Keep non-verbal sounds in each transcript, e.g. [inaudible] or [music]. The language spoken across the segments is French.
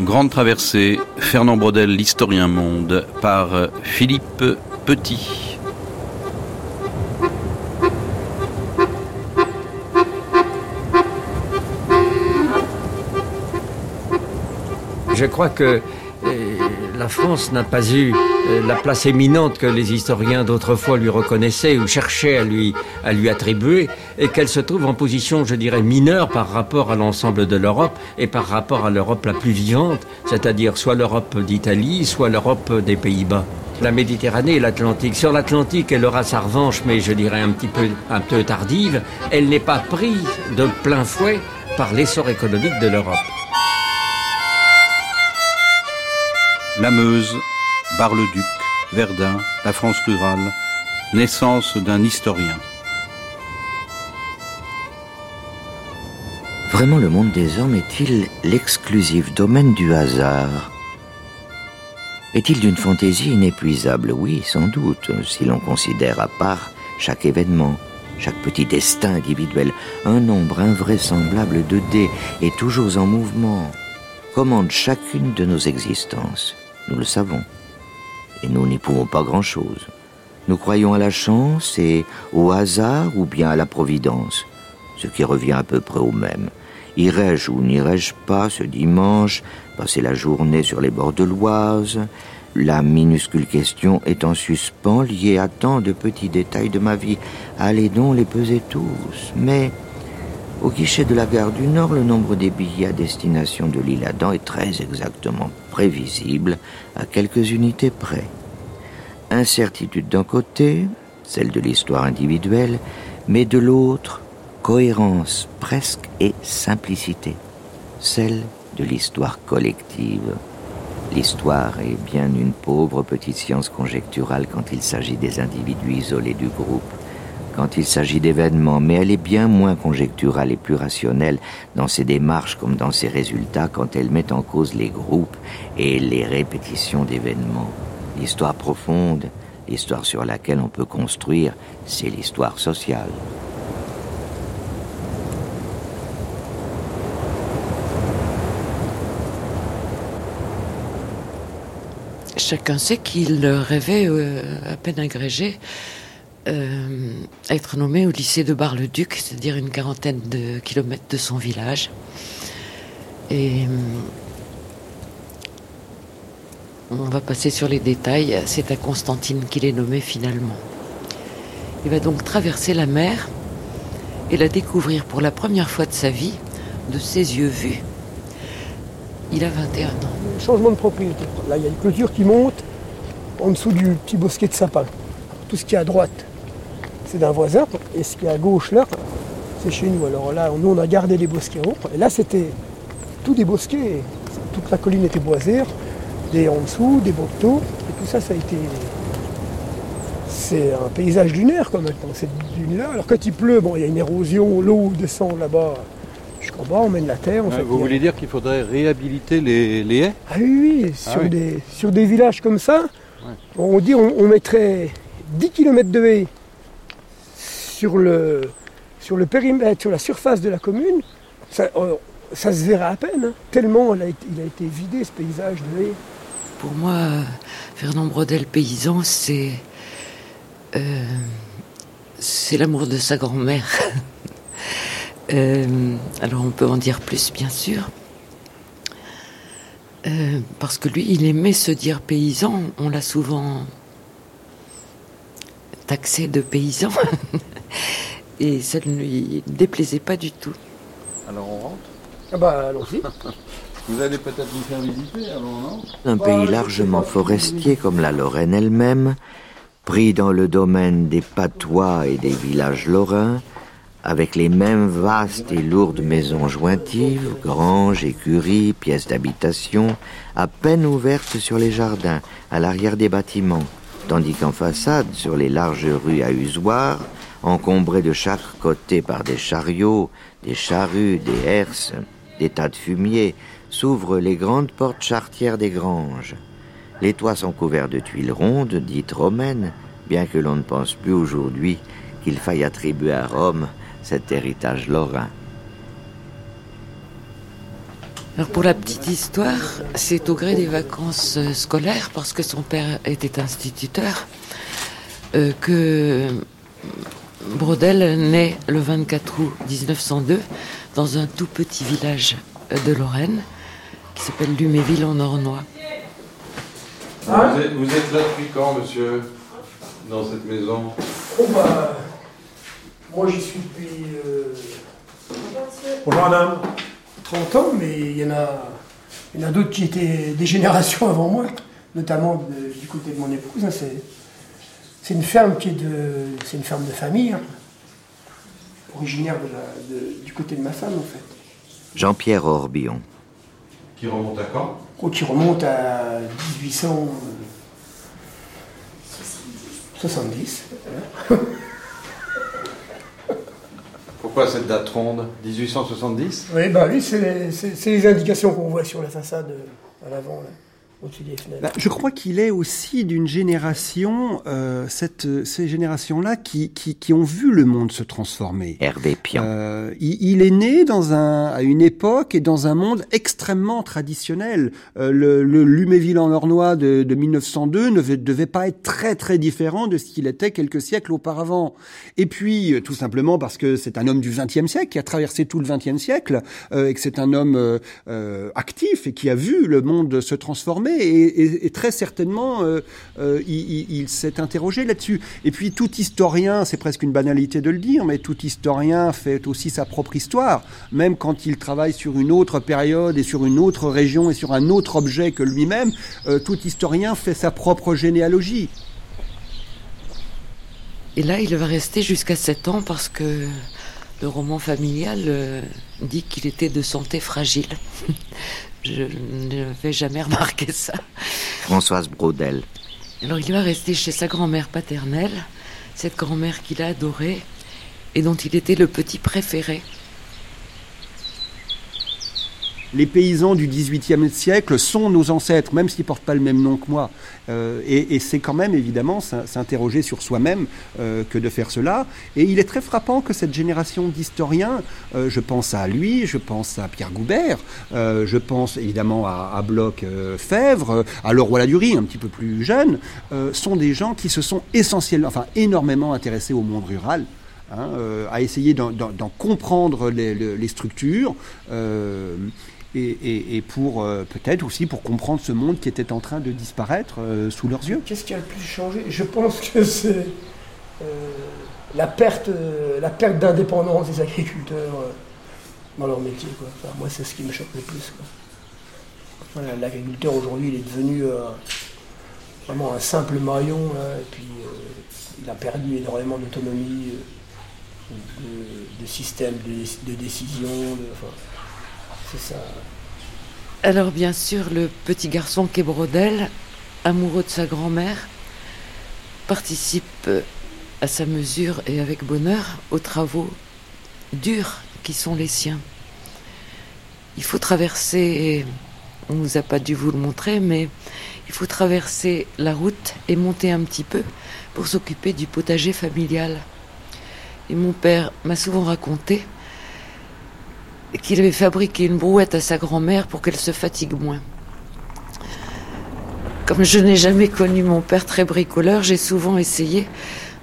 Grande traversée, Fernand Brodel, l'historien monde, par Philippe Petit. Je crois que euh, la France n'a pas eu euh, la place éminente que les historiens d'autrefois lui reconnaissaient ou cherchaient à lui, attribuer, et qu'elle se trouve en position, je dirais, mineure par rapport à l'ensemble de l'Europe et par rapport à l'Europe la plus vivante, c'est-à-dire soit l'Europe d'Italie, soit l'Europe des Pays-Bas. La Méditerranée et l'Atlantique. Sur l'Atlantique, elle aura sa revanche, mais je dirais un petit peu, peu tardive. Elle n'est pas prise de plein fouet par l'essor économique de l'Europe. La Meuse, Bar-le-Duc, Verdun, la France rurale, naissance d'un historien. Vraiment, le monde des hommes est-il l'exclusif domaine du hasard? Est-il d'une fantaisie inépuisable? Oui, sans doute, si l'on considère à part chaque événement, chaque petit destin individuel, un nombre invraisemblable de dés est toujours en mouvement, commande chacune de nos existences. Nous le savons. Nous n'y pouvons pas grand-chose. Nous croyons à la chance et au hasard ou bien à la providence, ce qui revient à peu près au même. Irai-je ou n'irai-je pas ce dimanche, passer la journée sur les bords de l'Oise? La minuscule question est en suspens, liée à tant de petits détails de ma vie. Allez donc les peser tous. Mais au guichet de la gare du Nord, le nombre des billets à destination de l'île Adam est très exactement prévisible, à quelques unités près. Incertitude d'un côté, celle de l'histoire individuelle, mais de l'autre, cohérence presque et simplicité, celle de l'histoire collective. L'histoire est bien une pauvre petite science conjecturale quand il s'agit des individus isolés du groupe quand il s'agit d'événements, mais elle est bien moins conjecturale et plus rationnelle dans ses démarches comme dans ses résultats quand elle met en cause les groupes et les répétitions d'événements. L'histoire profonde, l'histoire sur laquelle on peut construire, c'est l'histoire sociale. Chacun sait qu'il rêvait euh, à peine agrégé euh, être nommé au lycée de Bar-le-Duc, c'est-à-dire une quarantaine de kilomètres de son village. Et euh, on va passer sur les détails. C'est à Constantine qu'il est nommé finalement. Il va donc traverser la mer et la découvrir pour la première fois de sa vie de ses yeux vus. Il a 21 ans. Changement de propriété. Là, il y a une clôture qui monte en dessous du petit bosquet de sapin. Tout ce qui est à droite, c'est d'un voisin. Et ce qui est à gauche là, c'est chez nous. Alors là, nous on a gardé les bosquets haut. Et là c'était tout des bosquets. Toute la colline était boisée, des en dessous, des bocteaux. Et tout ça, ça a été. C'est un paysage dunaire quand même, cette dune-là. Alors quand il pleut, bon, il y a une érosion, l'eau descend là-bas jusqu'en bas, on mène la terre. vous voulez dire qu'il faudrait réhabiliter les, haies? Ah oui, ah sur, Des, sur des villages comme ça, on dit on, on mettrait 10 km de haies sur le, sur le périmètre, sur la surface de la commune, ça, euh, se verra à peine, hein. tellement il a, été, vidé ce paysage de haies. Pour moi, Fernand Brodel paysan, c'est euh, c'est l'amour de sa grand-mère. [laughs] Euh, alors on peut en dire plus, bien sûr. parce que lui, il aimait se dire paysan. On l'a souvent taxé de paysan. [laughs] Et ça ne lui déplaisait pas du tout. Alors on rentre Ah bah allons-y. [laughs] Vous allez peut-être nous faire visiter alors, non? Un pays largement forestier comme la Lorraine elle-même, pris dans le domaine des patois et des villages lorrains, avec les mêmes vastes et lourdes maisons jointives, granges, écuries, pièces d'habitation, à peine ouvertes sur les jardins, à l'arrière des bâtiments, tandis qu'en façade, sur les larges rues à usoir, encombrées de chaque côté par des chariots, des charrues, des herses, des tas de fumier, s'ouvrent les grandes portes chartières des granges. Les toits sont couverts de tuiles rondes, dites romaines, bien que l'on ne pense plus aujourd'hui qu'il faille attribuer à Rome cet héritage lorrain. Pour la petite histoire, c'est au gré des vacances euh, scolaires, parce que son père était instituteur, euh, que Brodel naît le 24 août 1902 dans un tout petit village de Lorraine qui s'appelle Luméville en Ornois. Vous êtes, vous êtes là depuis quand, monsieur, dans cette maison? Oh bah, moi j'y suis depuis euh, Bonjour madame. 30 ans, mais il y en a, il y en a d'autres qui étaient des générations avant moi, notamment de- du côté de mon épouse. hein, c'est, c'est une ferme qui est de, c'est une ferme de famille, hein, originaire de la- de- du côté de ma femme en fait. Jean-Pierre Orbillon. Qui remonte à quand? Oh, qui remonte à 1870. [laughs] Pourquoi cette date ronde? 1870 Oui, bah oui, c'est les, c'est- c'est les indications qu'on voit sur la façade euh, à l'avant, là, au-dessus des fenêtres. Bah, je crois qu'il est aussi d'une génération, euh, cette, ces générations-là qui, qui, qui ont vu le monde se transformer. Hervé Pian. Euh, il, il est né dans un, à une époque et dans un monde extrêmement traditionnel. Euh, le, le Luméville en Ornois de, de 1902 ne devait, devait pas être très très différent de ce qu'il était quelques siècles auparavant. Et puis, euh, tout simplement parce que c'est un homme du XXe siècle qui a traversé tout le XXe siècle euh, et que c'est un homme euh, euh, actif et qui a vu le monde se transformer et, très certainement euh, euh, il, s'est interrogé là-dessus. Et puis tout historien, c'est presque une banalité de le dire, mais tout historien fait aussi sa propre histoire, même quand il travaille sur une autre période et sur une autre région et sur un autre objet que lui-même, euh, tout historien fait sa propre généalogie. Et là, il va rester jusqu'à 7 ans parce que le roman familial dit qu'il était de santé fragile. [laughs] Je n'avais jamais remarqué ça. Françoise Brodel. Alors il va rester chez sa grand-mère paternelle, cette grand-mère qu'il a adorée et dont il était le petit préféré. Les paysans du XVIIIe siècle sont nos ancêtres, même s'ils portent pas le même nom que moi. Euh, et c'est quand même évidemment s'in- s'interroger sur soi-même euh, que de faire cela. Et il est très frappant que cette génération d'historiens, euh, je pense à lui, je pense à Pierre Goubert, je pense évidemment à, Bloch Fèvre, à Leroy Ladurie, un petit peu plus jeune, sont des gens qui se sont essentiellement, enfin énormément intéressés au monde rural. hein, à essayer d'en- comprendre les, structures, et, pour euh, peut-être aussi pour comprendre ce monde qui était en train de disparaître euh, sous leurs yeux. Qu'est-ce qui a le plus changé? Je pense que c'est euh, la perte, perte d'indépendance des agriculteurs dans leur métier. Moi, c'est ce qui me choque le plus. L'agriculteur aujourd'hui, il est devenu vraiment un simple maillon, et puis il a perdu énormément d'autonomie, de, système de, décision. Alors bien sûr, le petit garçon qu'est Brodel, amoureux de sa grand-mère, participe euh, à sa mesure et avec bonheur aux travaux durs qui sont les siens. Il faut traverser, on nous a pas dû vous le montrer, mais il faut traverser la route et monter un petit peu pour s'occuper du potager familial. Et mon père m'a souvent raconté qu'il avait fabriqué une brouette à sa grand-mère pour qu'elle se fatigue moins. Comme je n'ai jamais connu mon père très bricoleur, j'ai souvent essayé,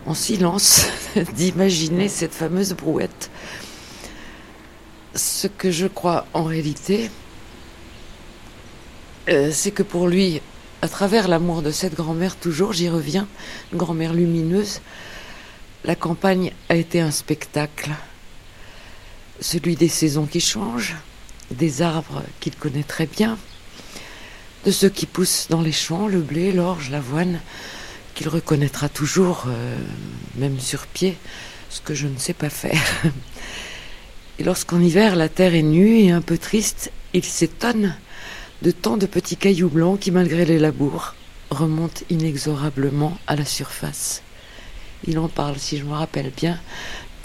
en silence, [laughs] d'imaginer cette fameuse brouette. Ce que je crois en réalité, euh, c'est que pour lui, à travers l'amour de cette grand-mère, toujours, j'y reviens, une grand-mère lumineuse, la campagne a été un spectacle celui des saisons qui changent, des arbres qu'il connaît très bien, de ceux qui poussent dans les champs, le blé, l'orge, l'avoine, qu'il reconnaîtra toujours, euh, même sur pied, ce que je ne sais pas faire. [laughs] Et lorsqu'en hiver la terre est nue et un peu triste, il s'étonne de tant de petits cailloux blancs qui, malgré les labours, remontent inexorablement à la surface. Il en parle, si je me rappelle bien,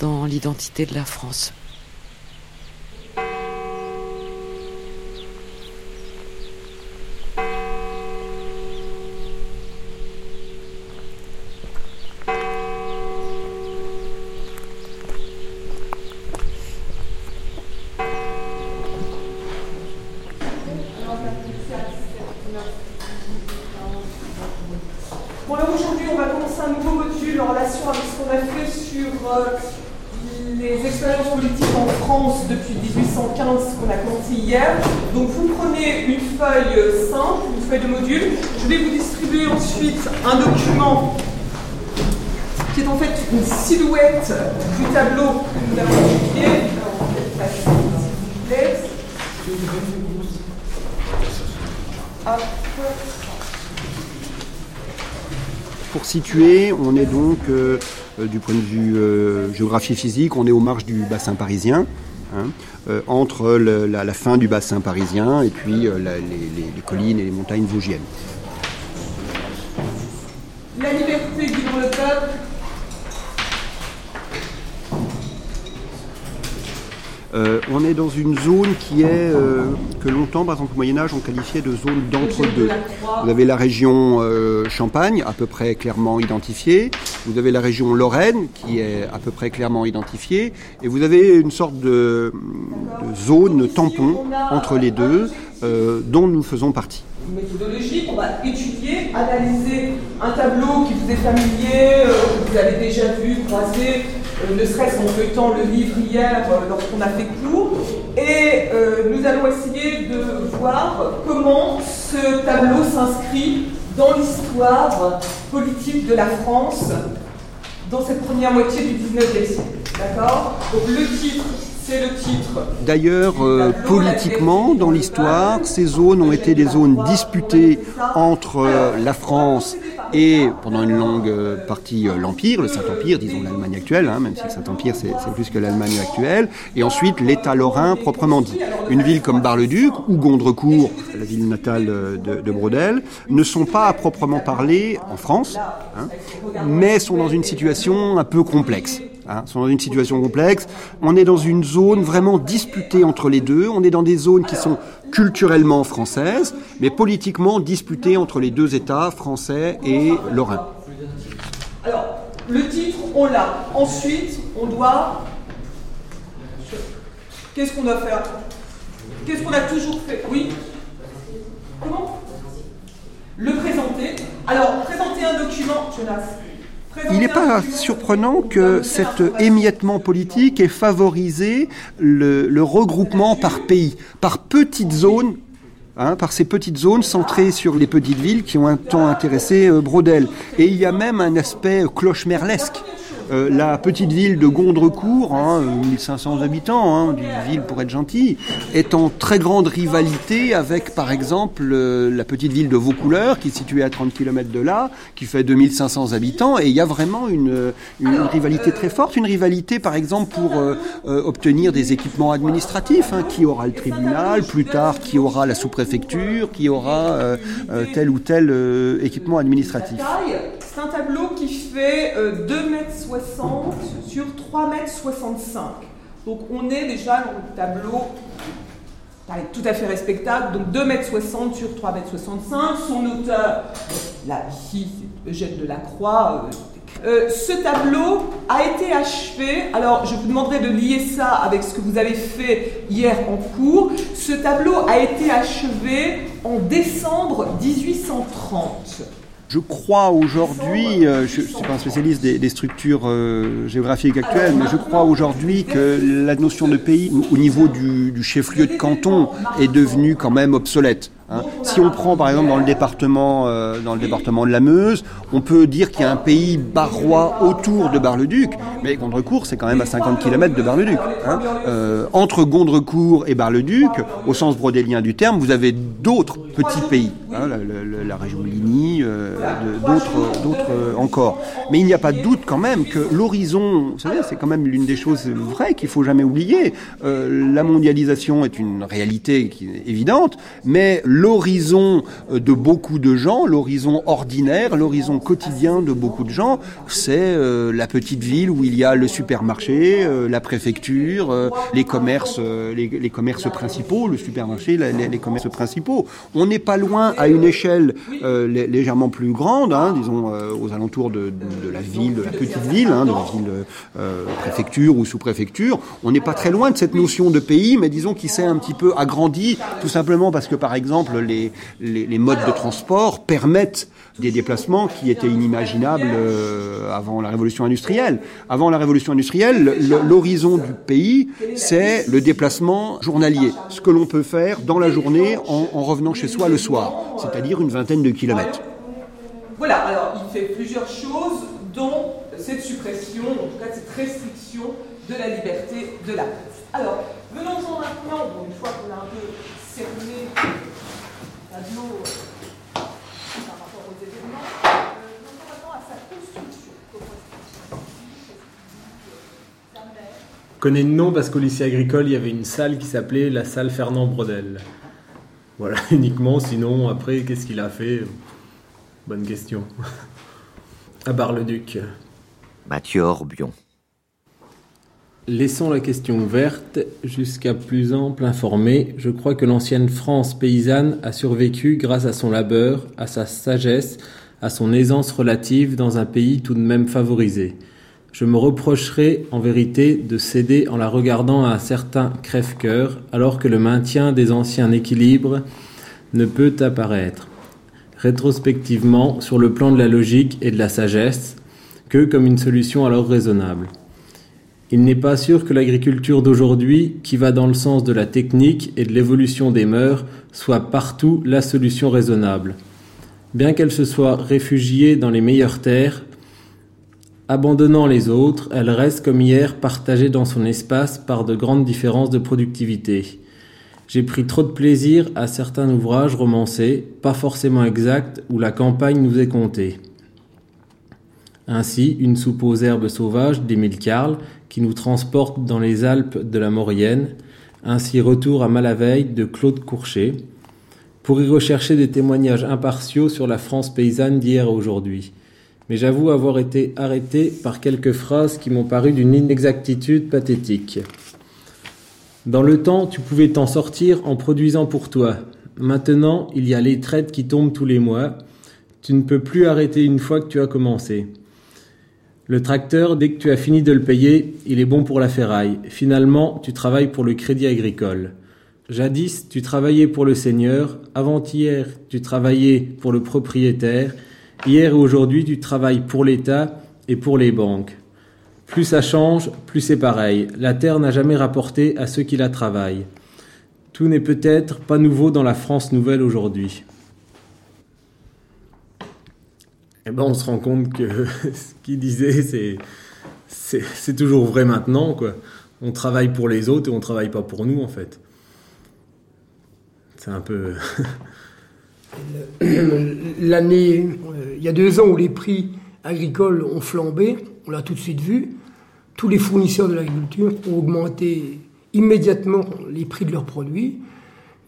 dans l'identité de la France. Pour l'heure aujourd'hui, on va commencer un nouveau module en relation avec ce qu'on a fait sur euh, les expériences politiques en France depuis 1815 qu'on a commencé hier. Donc vous prenez une feuille simple, une feuille de module. Je vais vous distribuer ensuite un document qui est en fait une du tableau que nous avons étudié. Pour situer, on est donc, euh, euh, du point de vue euh, géographie physique, on est aux marges du bassin parisien. hein, entre la, fin du bassin parisien et puis les collines et les montagnes vosgiennes. La liberté guidant le peuple. Euh, on est dans une zone qui est, euh, que longtemps, par exemple au Moyen-Âge, on qualifiait de zone d'entre-deux. Vous avez la région euh, Champagne, à peu près clairement identifiée. Vous avez la région Lorraine, qui est à peu près clairement identifiée. Et vous avez une sorte de, de zone tampon entre les deux, dont nous faisons partie. méthodologique, on va étudier, analyser un tableau qui vous est familier, que vous avez déjà vu, croisé, ne serait-ce qu'en feuilletant le livre hier euh, lorsqu'on a fait cours. Et euh, nous allons essayer de voir comment ce tableau s'inscrit dans l'histoire politique de la France dans cette première moitié du 19e siècle. D'accord? Donc le titre, c'est le titre D'ailleurs, euh, politiquement, dans l'histoire, ces zones ont été des zones disputées entre euh, la France et, pendant une longue euh, partie, euh, l'Empire, le Saint-Empire, disons l'Allemagne actuelle, hein, même si le Saint-Empire c'est plus que l'Allemagne actuelle, et ensuite l'État lorrain proprement dit. Une ville comme Bar-le-Duc ou Gondrecourt, la ville natale euh, de, de Brodel, ne sont pas à proprement parler en France, hein, mais sont dans une situation un peu complexe. Hein, sont dans une situation complexe. On est dans une zone vraiment disputée entre les deux. On est dans des zones qui sont culturellement françaises, mais politiquement disputées entre les deux États, français et lorrains. Alors, le titre, on l'a. Ensuite, on doit. Qu'est-ce qu'on doit faire? Qu'est-ce qu'on a toujours fait? Oui? Comment? Le présenter. Alors, présenter un document, Jonas. Il n'est pas surprenant que cet émiettement politique ait favorisé le, regroupement par pays, par petites zones, hein, par ces petites zones centrées sur les petites villes qui ont un temps intéressé euh. Et il y a même un aspect cloche-merlesque. Euh, la petite ville de Gondrecourt, hein, 1500 habitants, hein, d'une ville pour être gentil, est en très grande rivalité avec, par exemple, euh, la petite ville de Vaucouleurs, qui est située à 30 km de là, qui fait 2500 habitants, et il y a vraiment une, une rivalité très forte, une rivalité, par exemple, pour euh, euh, obtenir des équipements administratifs, hein, qui aura le tribunal, plus tard, qui aura la sous-préfecture, qui aura euh, euh, tel ou tel euh, équipement administratif. C'est un tableau qui fait euh, 2 m 60 sur 3 m 65. Donc on est déjà dans le tableau tout à fait respectable. Donc 2 m 60 sur 3 m 65. Son auteur, là ici, Eugène Delacroix. Euh, euh, ce tableau a été achevé, alors je vous demanderai de lier ça avec ce que vous avez fait hier en cours. Ce tableau a été achevé en décembre 1830. Je crois aujourd'hui, euh, je ne suis pas un spécialiste des, des structures euh, géographiques actuelles, mais je crois aujourd'hui que la notion de pays au- au niveau du, du chef-lieu de canton est devenue quand même obsolète. Hein. Si on prend par exemple dans le département, euh, dans le département de la Meuse, on peut dire qu'il y a un pays barrois autour de Bar-le-Duc, mais Gondrecourt c'est quand même à 50 km de Bar-le-Duc. hein. Euh, entre Gondrecourt et Bar-le-Duc, au sens brodélien du terme, vous avez d'autres petits pays, hein, la, la- la région Ligny, euh, d'autres, d'autres encore. Mais il n'y a pas de doute quand même que l'horizon, vous savez, c'est quand même l'une des choses vraies qu'il faut jamais oublier. La mondialisation est une réalité qui est évidente, mais l'horizon euh, de beaucoup de gens, l'horizon ordinaire, l'horizon quotidien de beaucoup de gens, c'est euh, la petite ville où il y a le supermarché, euh, la préfecture, les commerces, les, commerces principaux, le supermarché, les, commerces principaux. On n'est pas loin à une échelle lé- légèrement plus grande, hein, disons aux alentours de, la ville, de la petite ville, hein, de la ville préfecture ou sous-préfecture. On n'est pas très loin de cette notion de pays, mais disons qu'il s'est un petit peu agrandi, tout simplement parce que par exemple les, modes de transport permettent des déplacements qui étaient inimaginables euh, avant la révolution industrielle. Avant la révolution industrielle, l'horizon du pays, c'est le déplacement journalier, ce que l'on peut faire dans la journée en, en revenant chez soi le soir, c'est-à-dire une vingtaine de kilomètres. Voilà, alors il fait plusieurs choses, dont cette suppression, en tout cas cette restriction de la liberté de la presse. Alors, venons-en maintenant, une fois qu'on a un peu cerné euh, par rapport aux événements, euh, venons maintenant à sa construction. Je connais le nom parce qu'au lycée agricole, il y avait une salle qui s'appelait la salle Fernand Brodel. Voilà, [laughs] uniquement. Sinon, après, qu'est-ce qu'il a fait? Bonne question. [laughs] À Bar-le-Duc. Mathieu Orbion. Laissons la question ouverte jusqu'à plus ample informé. Je crois que l'ancienne France paysanne a survécu grâce à son labeur, à sa sagesse, à son aisance relative dans un pays tout de même favorisé. Je me reprocherai en vérité de céder en la regardant à un certain crève-cœur, alors que le maintien des anciens équilibres ne peut apparaître rétrospectivement sur le plan de la logique et de la sagesse que comme une solution alors raisonnable. Il n'est pas sûr que l'agriculture d'aujourd'hui, qui va dans le sens de la technique et de l'évolution des mœurs, soit partout la solution raisonnable. Bien qu'elle se soit réfugiée dans les meilleures terres, abandonnant les autres, elle reste comme hier partagée dans son espace par de grandes différences de productivité. J'ai pris trop de plaisir à certains ouvrages romancés, pas forcément exacts, où la campagne nous est contée. Ainsi, une soupe aux herbes sauvages d'Émile Carle, qui nous transporte dans les Alpes de la Maurienne, ainsi Retour à Malaveille de Claude Courchet, pour y rechercher des témoignages impartiaux sur la France paysanne d'hier à aujourd'hui. Mais j'avoue avoir été arrêté par quelques phrases qui m'ont paru d'une inexactitude pathétique. Dans le temps, tu pouvais t'en sortir en produisant pour toi. Maintenant, il y a les traites qui tombent tous les mois. Tu ne peux plus arrêter une fois que tu as commencé. Le tracteur, dès que tu as fini de le payer, il est bon pour la ferraille. Finalement, tu travailles pour le crédit agricole. Jadis, tu travaillais pour le seigneur. Avant-hier, tu travaillais pour le propriétaire. Hier et aujourd'hui, tu travailles pour l'État et pour les banques. Plus ça change, plus c'est pareil. La terre n'a jamais rapporté à ceux qui la travaillent. Tout n'est peut-être pas nouveau dans la France nouvelle aujourd'hui. Eh ben on se rend compte que [laughs] ce qu'il disait, c'est, c'est, toujours vrai maintenant. Quoi. On travaille pour les autres et on travaille pas pour nous, en fait. C'est un peu. [clears throat] L'année, euh, il y a deux ans où les prix agricoles ont flambé, on l'a tout de suite vu. Tous les fournisseurs de l'agriculture ont augmenté immédiatement les prix de leurs produits.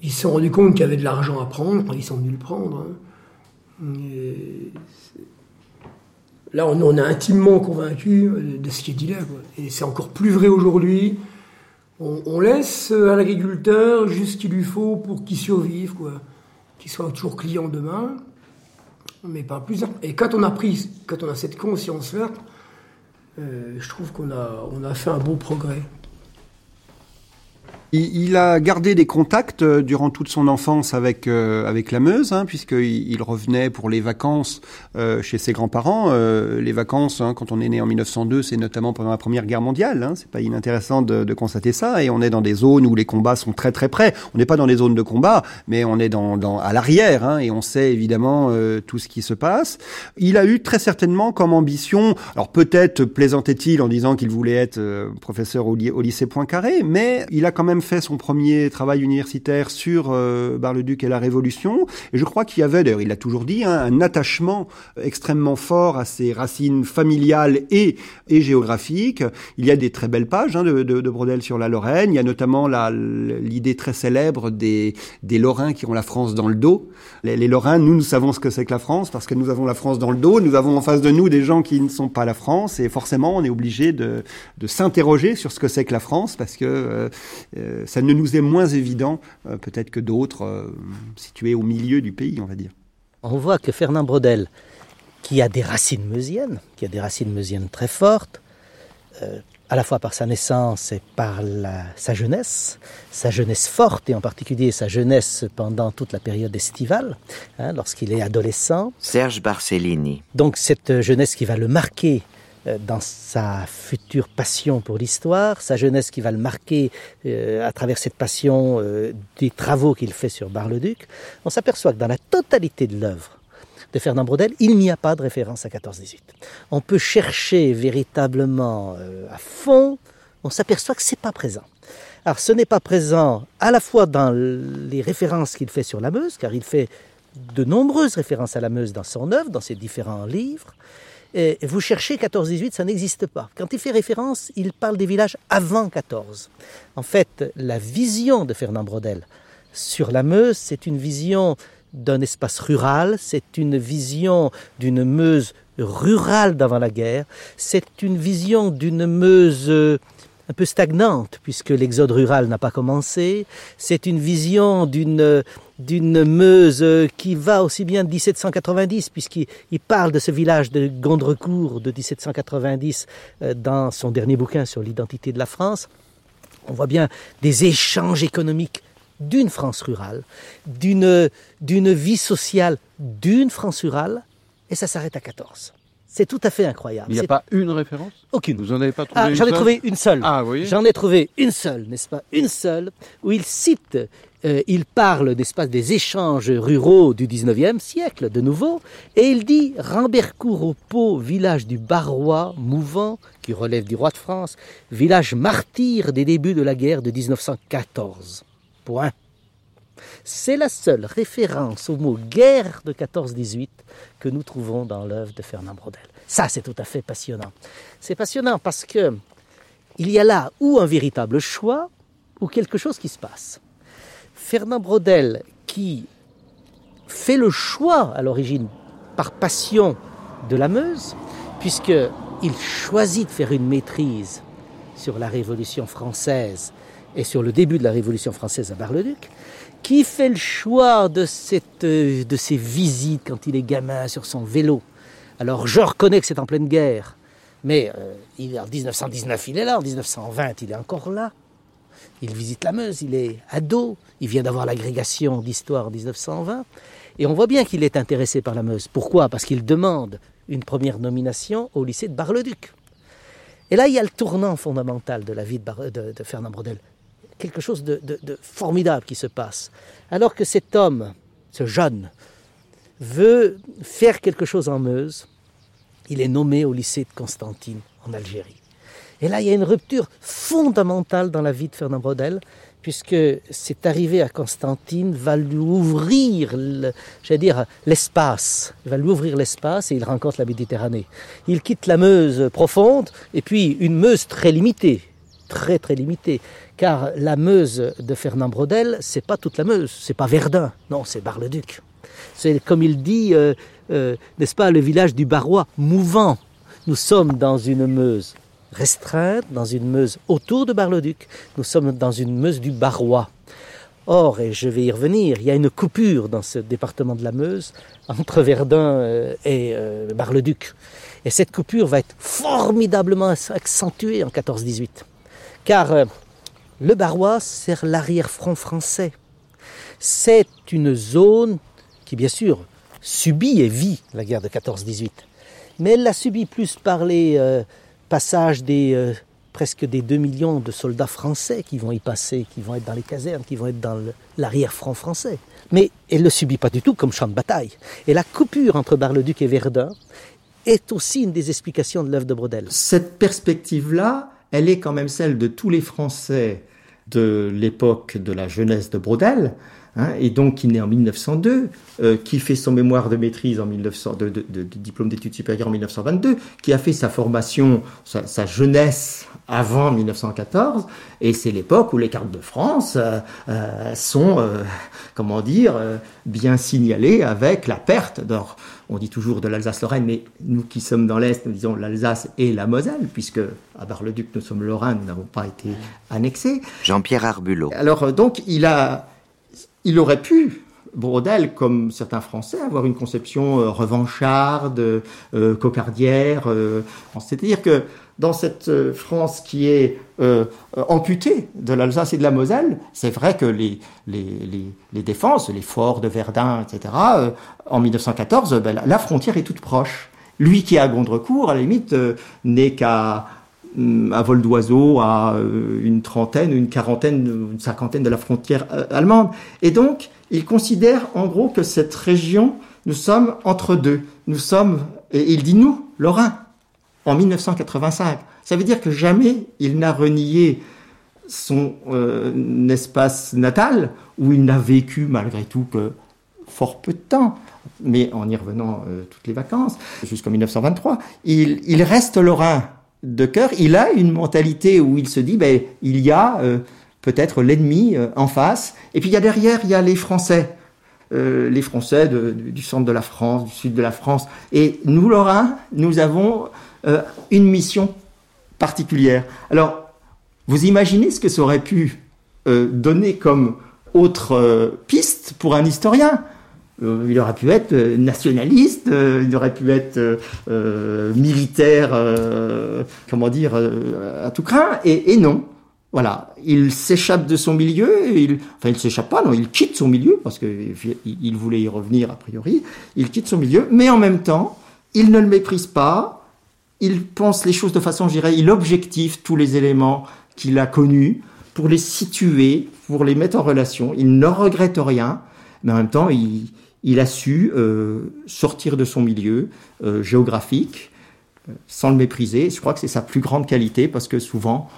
Ils se sont rendus compte qu'il y avait de l'argent à prendre, ils sont venus le prendre. Hein. Là, on, est intimement convaincu de ce qui est dit là. Et c'est encore plus vrai aujourd'hui. On, laisse à l'agriculteur juste ce qu'il lui faut pour qu'il survive, quoi. Qu'il soit toujours client demain, mais pas plus. Et quand on a pris, quand on a cette conscience-là, euh, je trouve qu'on a, on a fait un beau progrès. Il, a gardé des contacts euh, durant toute son enfance avec euh, avec la Meuse, hein, puisqu'il il revenait pour les vacances euh, chez ses grands-parents. les vacances, hein, quand on est né en 1902, c'est notamment pendant la Première Guerre mondiale. Hein, c'est pas inintéressant de, constater ça. Et on est dans des zones où les combats sont très très près. On n'est pas dans des zones de combat, mais on est dans à l'arrière, hein, et on sait évidemment tout ce qui se passe. Il a eu très certainement comme ambition, alors peut-être plaisantait-il en disant qu'il voulait être professeur au, au lycée Poincaré, mais il a quand même fait son premier travail universitaire sur euh, Bar-le-Duc et la Révolution. Et je crois qu'il y avait, d'ailleurs, il l'a toujours dit, hein, un attachement extrêmement fort à ses racines familiales et, et géographiques. Il y a des très belles pages hein, de, de, de, Brodel sur la Lorraine. Il y a notamment l'idée très célèbre des, des Lorrains qui ont la France dans le dos. Les, les Lorrains, nous, nous savons ce que c'est que la France parce que nous avons la France dans le dos. Nous avons en face de nous des gens qui ne sont pas la France et forcément, on est obligé de, de s'interroger sur ce que c'est que la France parce que euh, euh, ça ne nous est moins évident euh, peut-être que d'autres euh, situés au milieu du pays, on va dire. On voit que Fernand Brodel, qui a des racines meusiennes, qui a des racines meusiennes très fortes, à la fois par sa naissance et par sa jeunesse, sa jeunesse forte et en particulier sa jeunesse pendant toute la période estivale, hein, lorsqu'il est adolescent. Serge Barcellini. Donc cette jeunesse qui va le marquer euh, dans sa future passion pour l'histoire, sa jeunesse qui va le marquer euh, à travers cette passion euh, des travaux qu'il fait sur Bar-le-Duc, on s'aperçoit que dans la totalité de l'œuvre, de Fernand Braudel, il n'y a pas de référence à 14-18. On peut chercher véritablement euh, à fond, on s'aperçoit que c'est pas présent. Alors ce n'est pas présent à la fois dans les références qu'il fait sur la Meuse, car il fait de nombreuses références à la Meuse dans son œuvre, dans ses différents livres. Et vous cherchez 14-18, ça n'existe pas. Quand il fait référence, il parle des villages avant 14. En fait, la vision de Fernand Braudel sur la Meuse, c'est une vision d'un espace rural, c'est une vision d'une Meuse rurale d'avant la guerre, c'est une vision d'une Meuse euh, un peu stagnante, puisque l'exode rural n'a pas commencé, c'est une vision d'une d'une Meuse qui va aussi bien de 1790, puisqu'il parle de ce village de Gondrecourt de 1790 euh, dans son dernier bouquin sur l'identité de la France. On voit bien des échanges économiques d'une France rurale, d'une, d'une vie sociale d'une France rurale, et ça s'arrête à 14. C'est tout à fait incroyable. Il n'y a pas une référence? Aucune. Vous n'en avez pas trouvé ah, une J'en ai trouvé une seule. Ah, oui. J'en ai trouvé une seule, n'est-ce pas? Une seule, où il cite, euh, il parle, n'est-ce des échanges ruraux du 19e siècle, de nouveau, et il dit Rambercourt au Pau, village du Barrois, mouvant, qui relève du roi de France, village martyr des débuts de la guerre de 1914. C'est la seule référence au mot guerre de 14-18 que nous trouvons dans l'œuvre de Fernand Braudel. Ça, c'est tout à fait passionnant. C'est passionnant parce que il y a là ou un véritable choix ou quelque chose qui se passe. Fernand Braudel, qui fait le choix à l'origine par passion de la Meuse, puisqu'il choisit de faire une maîtrise sur la Révolution française et sur le début de la Révolution française à Bar-le-Duc, qui fait le choix de, cette, ces visites quand il est gamin sur son vélo Alors je reconnais que c'est en pleine guerre, mais euh, il, en 1919 il est là, en 1920 il est encore là. Il visite la Meuse, il est ado, il vient d'avoir l'agrégation d'histoire en 1920, et on voit bien qu'il est intéressé par la Meuse. Pourquoi? Parce qu'il demande une première nomination au lycée de Bar-le-Duc. Et là, il y a le tournant fondamental de la vie de, Fernand Brodel quelque chose de, formidable qui se passe. Alors que cet homme, ce jeune, veut faire quelque chose en Meuse, il est nommé au lycée de Constantine en Algérie. Et là, il y a une rupture fondamentale dans la vie de Fernand Brodel, puisque c'est arrivé à Constantine va lui ouvrir, j'allais dire, l'espace. Il va lui ouvrir l'espace et il rencontre la Méditerranée. Il quitte la Meuse profonde et puis une Meuse très limitée, très très limitée car la Meuse de Fernand Braudel, c'est pas toute la Meuse, c'est pas Verdun, non, c'est Bar-le-Duc. C'est comme il dit, euh, euh, n'est-ce pas, le village du Barrois, mouvant. Nous sommes dans une Meuse restreinte, dans une Meuse autour de Bar-le-Duc. Nous sommes dans une Meuse du Barrois. Or, et je vais y revenir, il y a une coupure dans ce département de la Meuse entre Verdun euh, et Bar-le-Duc. Et cette coupure va être formidablement accentuée en 14-18. Car le Barrois sert l'arrière-front français. C'est une zone qui, bien sûr, subit et vit la guerre de 14-18. Mais elle l'a subi plus par les euh, passages des euh, presque des 2 millions de soldats français qui vont y passer, qui vont être dans les casernes, qui vont être dans l'arrière-front français. Mais elle ne subit pas du tout comme champ de bataille. Et la coupure entre Bar-le-Duc et Verdun est aussi une des explications de l'œuvre de Brodel. Cette perspective-là, elle est quand même celle de tous les Français de l'époque de la jeunesse de Brodel, hein, et donc qui naît en 1902, euh, qui fait son mémoire de maîtrise en 1900, de, diplôme d'études supérieures en 1922, qui a fait sa formation, sa, jeunesse avant 1914, et c'est l'époque où les cartes de France euh, euh, sont, comment dire, bien signalées avec la perte d'or on dit toujours de l'Alsace-Lorraine, mais nous qui sommes dans l'Est, nous disons l'Alsace et la Moselle, puisque à Bar-le-Duc, nous sommes Lorrain, nous n'avons pas été annexés. Jean-Pierre Arbulot. Alors, donc, il a, il aurait pu Brodel, comme certains Français, avoir une conception euh, revancharde, euh, cocardière. euh, C'est-à-dire que dans cette France qui est amputée de l'Alsace et de la Moselle, c'est vrai que les, défenses, les forts de Verdun, etc., en 1914, ben, la, la frontière est toute proche. Lui qui est à Gondrecourt, à la limite, n'est qu'à à vol d'oiseau à euh, une trentaine, une quarantaine, une cinquantaine de la frontière euh, allemande. Et donc, il considère en gros que cette région, nous sommes entre deux. Nous sommes, et il dit nous, Lorrain, en 1985. Ça veut dire que jamais il n'a renié son euh, espace natal, où il n'a vécu malgré tout que fort peu de temps, mais en y revenant euh, toutes les vacances, jusqu'en 1923, il, il reste lorrain de cœur. Il a une mentalité où il se dit, ben, il y a euh, peut-être l'ennemi euh, en face, et puis il y a derrière, il y a les Français. Euh, les Français du centre de la France, du sud de la France. Et nous, Lorrains, nous avons une mission particulière. Alors, vous imaginez ce que ça aurait pu donner comme autre piste pour un historien? Il aurait pu être euh, nationaliste, euh, il aurait pu être euh, euh, militaire, euh, comment dire, euh, à tout craint, et, et non. Voilà, il s'échappe de son milieu, il, enfin il s'échappe pas, non, il quitte son milieu, parce qu'il il voulait y revenir a priori, il quitte son milieu, mais en même temps, il ne le méprise pas, il pense les choses de façon, je dirais, il objective tous les éléments qu'il a connus pour les situer, pour les mettre en relation. Il ne regrette rien, mais en même temps, il, il a su euh, sortir de son milieu euh, géographique euh, sans le mépriser. Je crois que c'est sa plus grande qualité parce que souvent,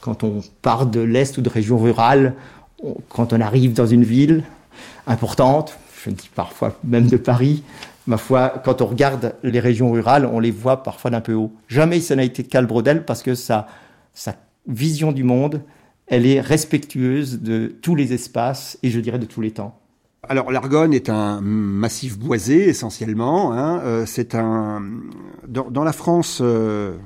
quand on part de l'Est ou de régions rurales, on- quand on arrive dans une ville importante, je dis parfois même de Paris, ma foi, quand on regarde les régions rurales, on les voit parfois d'un peu haut. Jamais ça n'a été le parce que sa vision du monde, elle est respectueuse de tous les espaces et je dirais de tous les temps. Alors l'Argonne est un massif boisé essentiellement. hein, euh, c'est un dans, dans la France euh,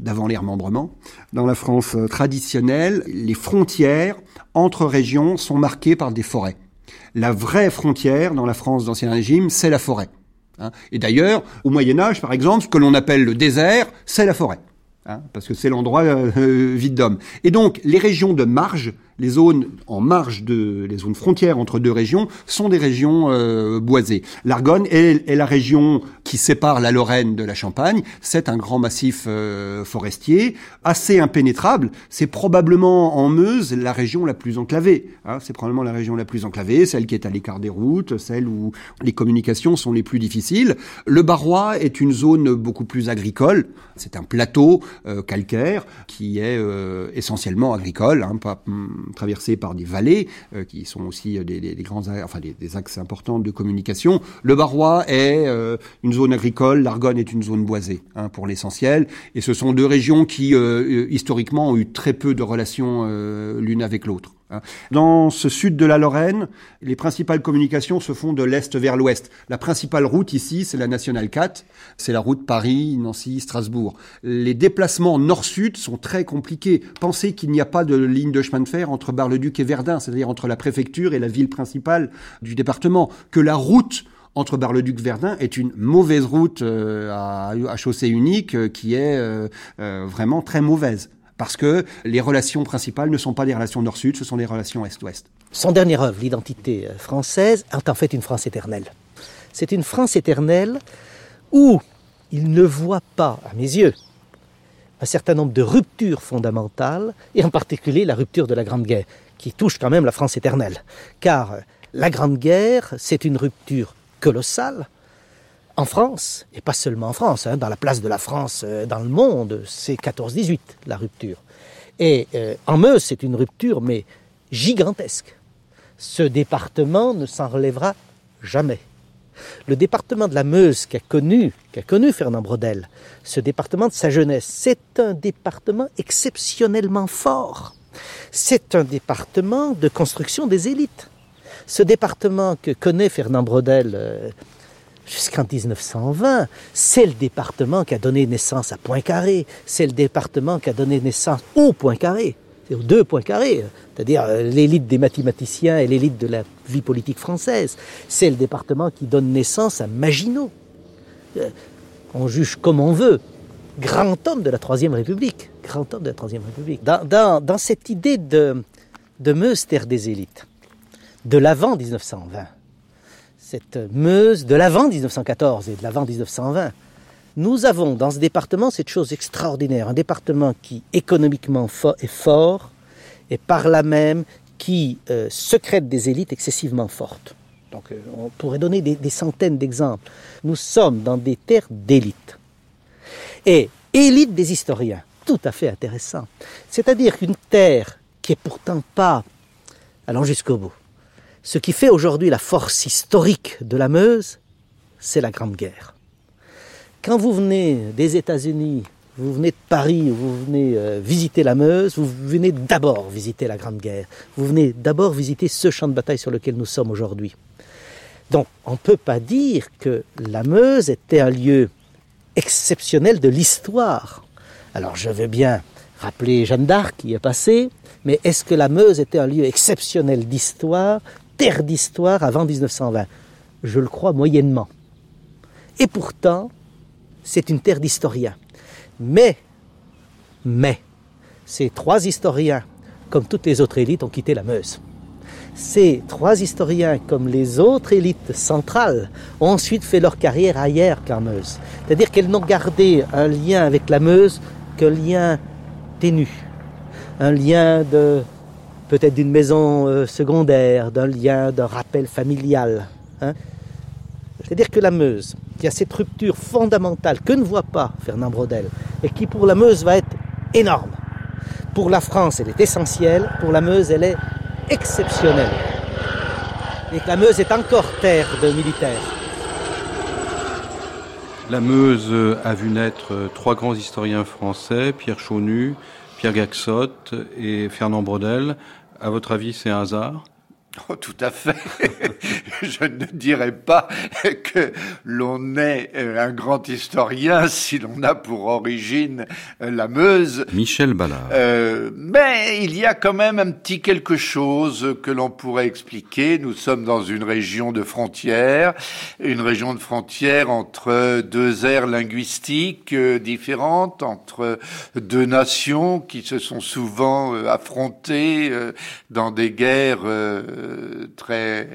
d'avant les remembrements, dans la France euh, traditionnelle, les frontières entre régions sont marquées par des forêts. La vraie frontière dans la France d'Ancien Régime, c'est la forêt. hein. Et d'ailleurs, au Moyen Âge, par exemple, ce que l'on appelle le désert, c'est la forêt. hein, parce que c'est l'endroit euh, euh, vide d'hommes. Et donc, les régions de marge, les zones en marge de, les zones frontières entre deux régions, sont des régions euh, boisées. L'Argonne est, est la région qui sépare la Lorraine de la Champagne. C'est un grand massif euh, forestier, assez impénétrable. C'est probablement en Meuse la région la plus enclavée. hein. c'est probablement la région la plus enclavée, celle qui est à l'écart des routes, celle où les communications sont les plus difficiles. Le Barrois est une zone beaucoup plus agricole. C'est un plateau euh, calcaire qui est euh, essentiellement agricole, hein, pas, hum, traversé par des vallées euh, qui sont aussi euh, des, des- des grands, enfin des, axes importants de communication. Le Barrois est euh, une zone agricole, l'Argonne est une zone boisée hein, pour l'essentiel, et ce sont deux régions qui historiquement ont eu très peu de relations l'une avec l'autre. Hein. Dans ce sud de la Lorraine, les principales communications se font de l'est vers l'ouest. La principale route ici, c'est la nationale 4, c'est la route Paris-Nancy-Strasbourg. Les déplacements nord-sud sont très compliqués. Pensez qu'il n'y a pas de ligne de chemin de fer entre Bar-le-Duc et Verdun, c'est-à-dire entre la préfecture et la ville principale du département. Que la route entre Bar-le-Duc-Verdun est une mauvaise route euh, à, chaussée unique euh, qui est euh, vraiment très mauvaise. Parce que les relations principales ne sont pas des relations nord-sud, ce sont des relations est-ouest. Son dernière œuvre, l'identité euh, française, est en fait une France éternelle. C'est une France éternelle où il ne voit pas, à mes yeux, un certain nombre de ruptures fondamentales, et en particulier la rupture de la Grande Guerre, qui touche quand même la France éternelle. Car euh, la Grande Guerre, c'est une rupture colossale en France, et pas seulement en France, hein, dans la place de la France euh, dans le monde, c'est 14-18 la rupture. Et euh, en Meuse, c'est une rupture, mais gigantesque. Ce département ne s'en relèvera jamais. Le département de la Meuse qu'a connu, qu'a connu Fernand Brodel, ce département de sa jeunesse, c'est un département exceptionnellement fort. C'est un département de construction des élites. Ce département que connaît Fernand Brodel euh, jusqu'en 1920, c'est le département qui a donné naissance à Poincaré, c'est le département qui a donné naissance au Poincaré, aux deux Poincaré, c'est-à-dire euh, l'élite des mathématiciens et l'élite de la vie politique française. C'est le département qui donne naissance à Maginot. Euh, on juge comme on veut. Grand homme de la Troisième République. Grand homme de la Troisième République. Dans, cette idée de, de des élites, de l'avant 1920, cette Meuse de l'avant 1914 et de l'avant 1920, nous avons dans ce département cette chose extraordinaire, un département qui économiquement est fort et par là même qui euh, secrète des élites excessivement fortes. Donc euh, on pourrait donner des, centaines d'exemples. Nous sommes dans des terres d'élite. Et élite des historiens, tout à fait intéressant. C'est-à-dire qu'une terre qui est pourtant pas allant jusqu'au bout. Ce qui fait aujourd'hui la force historique de la Meuse, c'est la Grande Guerre. Quand vous venez des États-Unis, vous venez de Paris, vous venez euh, visiter la Meuse, vous venez d'abord visiter la Grande Guerre. Vous venez d'abord visiter ce champ de bataille sur lequel nous sommes aujourd'hui. Donc, on ne peut pas dire que la Meuse était un lieu exceptionnel de l'histoire. Alors, je veux bien rappeler Jeanne d'Arc qui est passée, mais est-ce que la Meuse était un lieu exceptionnel d'histoire, terre d'histoire avant 1920 Je le crois moyennement. Et pourtant, c'est une terre d'historiens. Mais, mais, ces trois historiens, comme toutes les autres élites, ont quitté la Meuse. Ces trois historiens, comme les autres élites centrales, ont ensuite fait leur carrière ailleurs qu'en Meuse. C'est-à-dire qu'elles n'ont gardé un lien avec la Meuse qu'un lien ténu, un lien de peut-être d'une maison euh, secondaire, d'un lien, d'un rappel familial. Hein. C'est-à-dire que la Meuse, qui a cette rupture fondamentale que ne voit pas Fernand Braudel, et qui pour la Meuse va être énorme. Pour la France, elle est essentielle, pour la Meuse, elle est exceptionnelle. Et que la Meuse est encore terre de militaires. La Meuse a vu naître trois grands historiens français, Pierre Chaunu, Pierre Gaxotte et Fernand Braudel. À votre avis, c'est un hasard? Oh, tout à fait. [laughs] Je ne dirais pas que l'on est un grand historien si l'on a pour origine la Meuse. Michel Ballard. Euh, mais il y a quand même un petit quelque chose que l'on pourrait expliquer. Nous sommes dans une région de frontières, une région de frontières entre deux aires linguistiques euh, différentes, entre deux nations qui se sont souvent euh, affrontées euh, dans des guerres très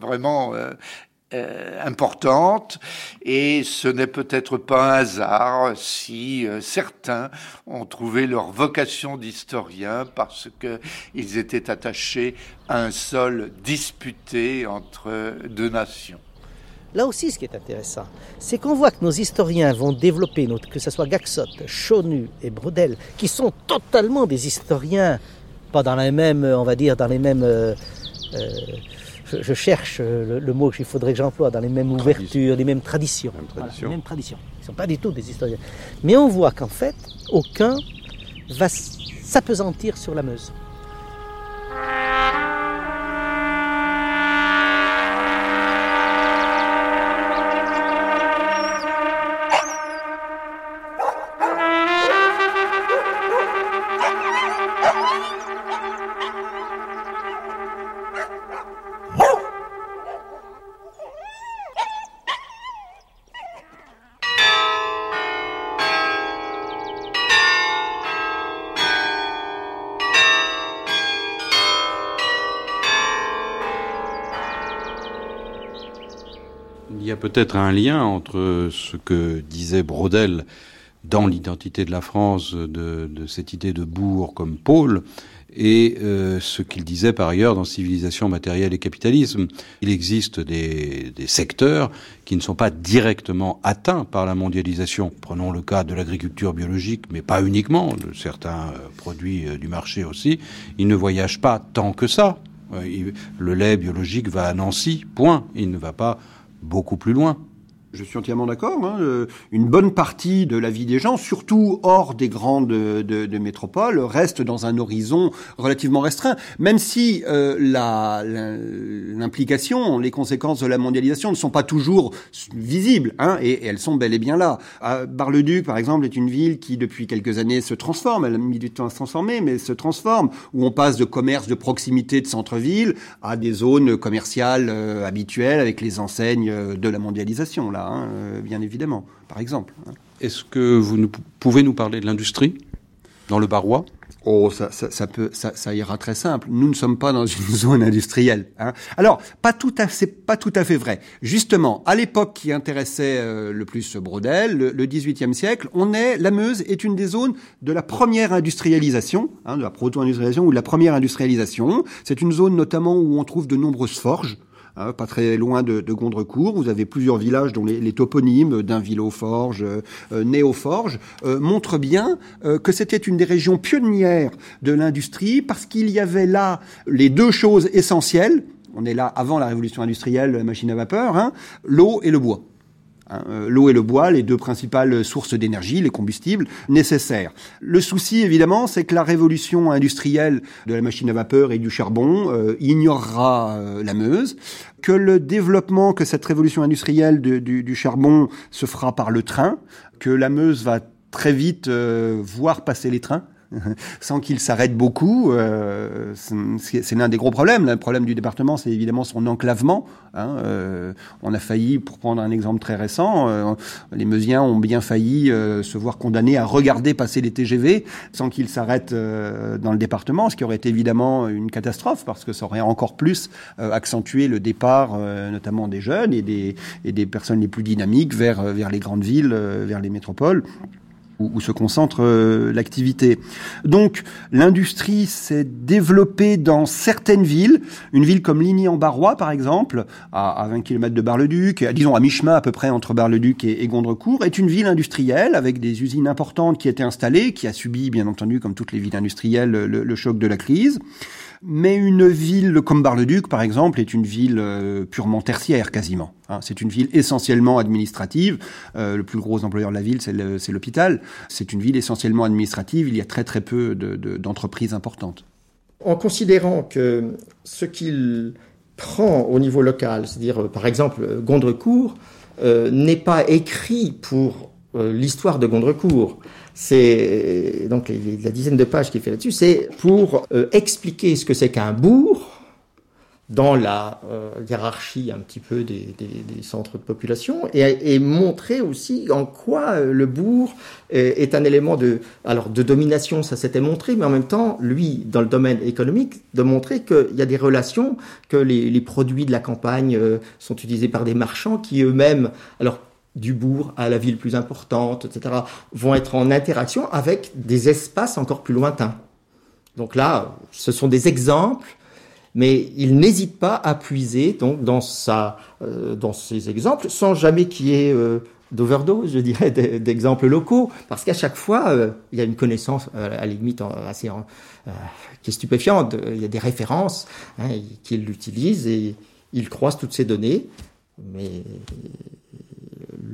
vraiment euh, euh, importante et ce n'est peut-être pas un hasard si euh, certains ont trouvé leur vocation d'historien parce que ils étaient attachés à un sol disputé entre deux nations. Là aussi, ce qui est intéressant, c'est qu'on voit que nos historiens vont développer, que ce soit Gaxot, Chaunu et Brodel, qui sont totalement des historiens pas dans les mêmes, on va dire, dans les mêmes. Euh, euh, je, je, cherche le, le mot qu'il faudrait que j'emploie, dans les mêmes ouvertures, les mêmes traditions. Même tradition. Voilà, les mêmes traditions. Ils ne sont pas du tout des historiens. Mais on voit qu'en fait, aucun va s'apesantir sur la Meuse. Peut-être un lien entre ce que disait Brodel dans l'identité de la France, de, cette idée de bourg comme pôle, et euh, ce qu'il disait par ailleurs dans Civilisation matérielle et capitalisme. Il existe des, des, secteurs qui ne sont pas directement atteints par la mondialisation. Prenons le cas de l'agriculture biologique, mais pas uniquement, de certains euh, produits euh, du marché aussi. Ils ne voyagent pas tant que ça. Le lait biologique va à Nancy, point. Il ne va pas beaucoup plus loin. Je suis entièrement d'accord. Hein. Euh, une bonne partie de la vie des gens, surtout hors des grandes de, de métropoles, reste dans un horizon relativement restreint. Même si euh, l'implication, les conséquences de la mondialisation ne sont pas toujours visibles, hein, et, elles sont bel et bien là. Bar-le-Duc, par exemple, est une ville qui depuis quelques années se transforme. Elle a mis du temps à se transformer, mais se transforme. Où on passe de commerce de proximité de centre-ville à des zones commerciales euh, habituelles avec les enseignes euh, de la mondialisation. Là. Hein, euh, bien évidemment, par exemple. Hein. Est-ce que vous nous, pouvez nous parler de l'industrie dans le Barrois? Oh, ça, ça, ça, peut, ça, ça, ira très simple. Nous ne sommes pas dans une [laughs] zone industrielle. Hein. Alors, pas tout à, c'est pas tout à fait vrai. Justement, à l'époque qui intéressait euh, le plus Brodel, le, le 18e siècle, on est, la Meuse est une des zones de la première industrialisation, hein, de la proto-industrialisation ou de la première industrialisation. C'est une zone notamment où on trouve de nombreuses forges. Hein, pas très loin de, Gondrecourt. Vous avez plusieurs villages dont les, toponymes d'Inville-aux-Forges, euh, Né-aux-Forges, euh, montrent bien euh, que c'était une des régions pionnières de l'industrie parce qu'il y avait là les deux choses essentielles. On est là avant la révolution industrielle, la machine à vapeur, hein, l'eau et le bois. Hein, euh, l'eau et le bois, les deux principales sources d'énergie, les combustibles nécessaires. Le souci, évidemment, c'est que la révolution industrielle de la machine à vapeur et du charbon euh, ignorera euh, la Meuse, que le développement, que cette révolution industrielle du, du, charbon se fera par le train, que la Meuse va très vite voir passer les trains [laughs] sans qu'il s'arrête beaucoup. Euh, c'est l'un des gros problèmes. Le problème du département, c'est évidemment son enclavement. Hein, euh, on a failli, pour prendre un exemple très récent, euh, les Meusiens ont bien failli euh, se voir condamnés à regarder passer les TGV sans qu'ils s'arrêtent euh, dans le département, ce qui aurait été évidemment une catastrophe parce que ça aurait encore plus accentué le départ, notamment des jeunes et des, et des personnes les plus dynamiques vers, vers les grandes villes, vers les métropoles où, où se concentre euh, l'activité. Donc l'industrie s'est développée dans certaines villes, une ville comme Ligny-en-Barrois par exemple, à, à 20 km de Bar-le-Duc, disons à mi-chemin à peu près entre Bar-le-Duc et, et, Gondrecourt, est une ville industrielle avec des usines importantes qui étaient installées, qui a subi bien entendu comme toutes les villes industrielles le, le choc de la crise. Mais une ville comme Bar-le-Duc, par exemple, est une ville euh, purement tertiaire quasiment. Hein. C'est une ville essentiellement administrative. Euh, le plus gros employeur de la ville, c'est l'hôpital. C'est une ville essentiellement administrative. Il y a très très peu d'entreprises de, importantes. En considérant que ce qu'il prend au niveau local, c'est-à-dire par exemple Gondrecourt, euh, n'est pas écrit pour euh, l'histoire de Gondrecourt. C'est donc la dizaine de pages qui fait là-dessus, c'est pour euh, expliquer ce que c'est qu'un bourg dans la euh, hiérarchie un petit peu des, centres de population et, montrer aussi en quoi euh, le bourg est, un élément de alors de domination ça s'était montré mais en même temps lui dans le domaine économique de montrer qu'il y a des relations que les, produits de la campagne euh, sont utilisés par des marchands qui eux-mêmes alors du bourg à la ville plus importante, etc., vont être en interaction avec des espaces encore plus lointains. Donc là, ce sont des exemples, mais il n'hésite pas à puiser donc dans sa, euh, dans ces exemples, sans jamais qu'il y ait euh, d'overdose, je dirais, d'exemples locaux, parce qu'à chaque fois, euh, il y a une connaissance à la limite assez qui est stupéfiante. Il y a des références hein, qu'il utilise et il croise toutes ces données, mais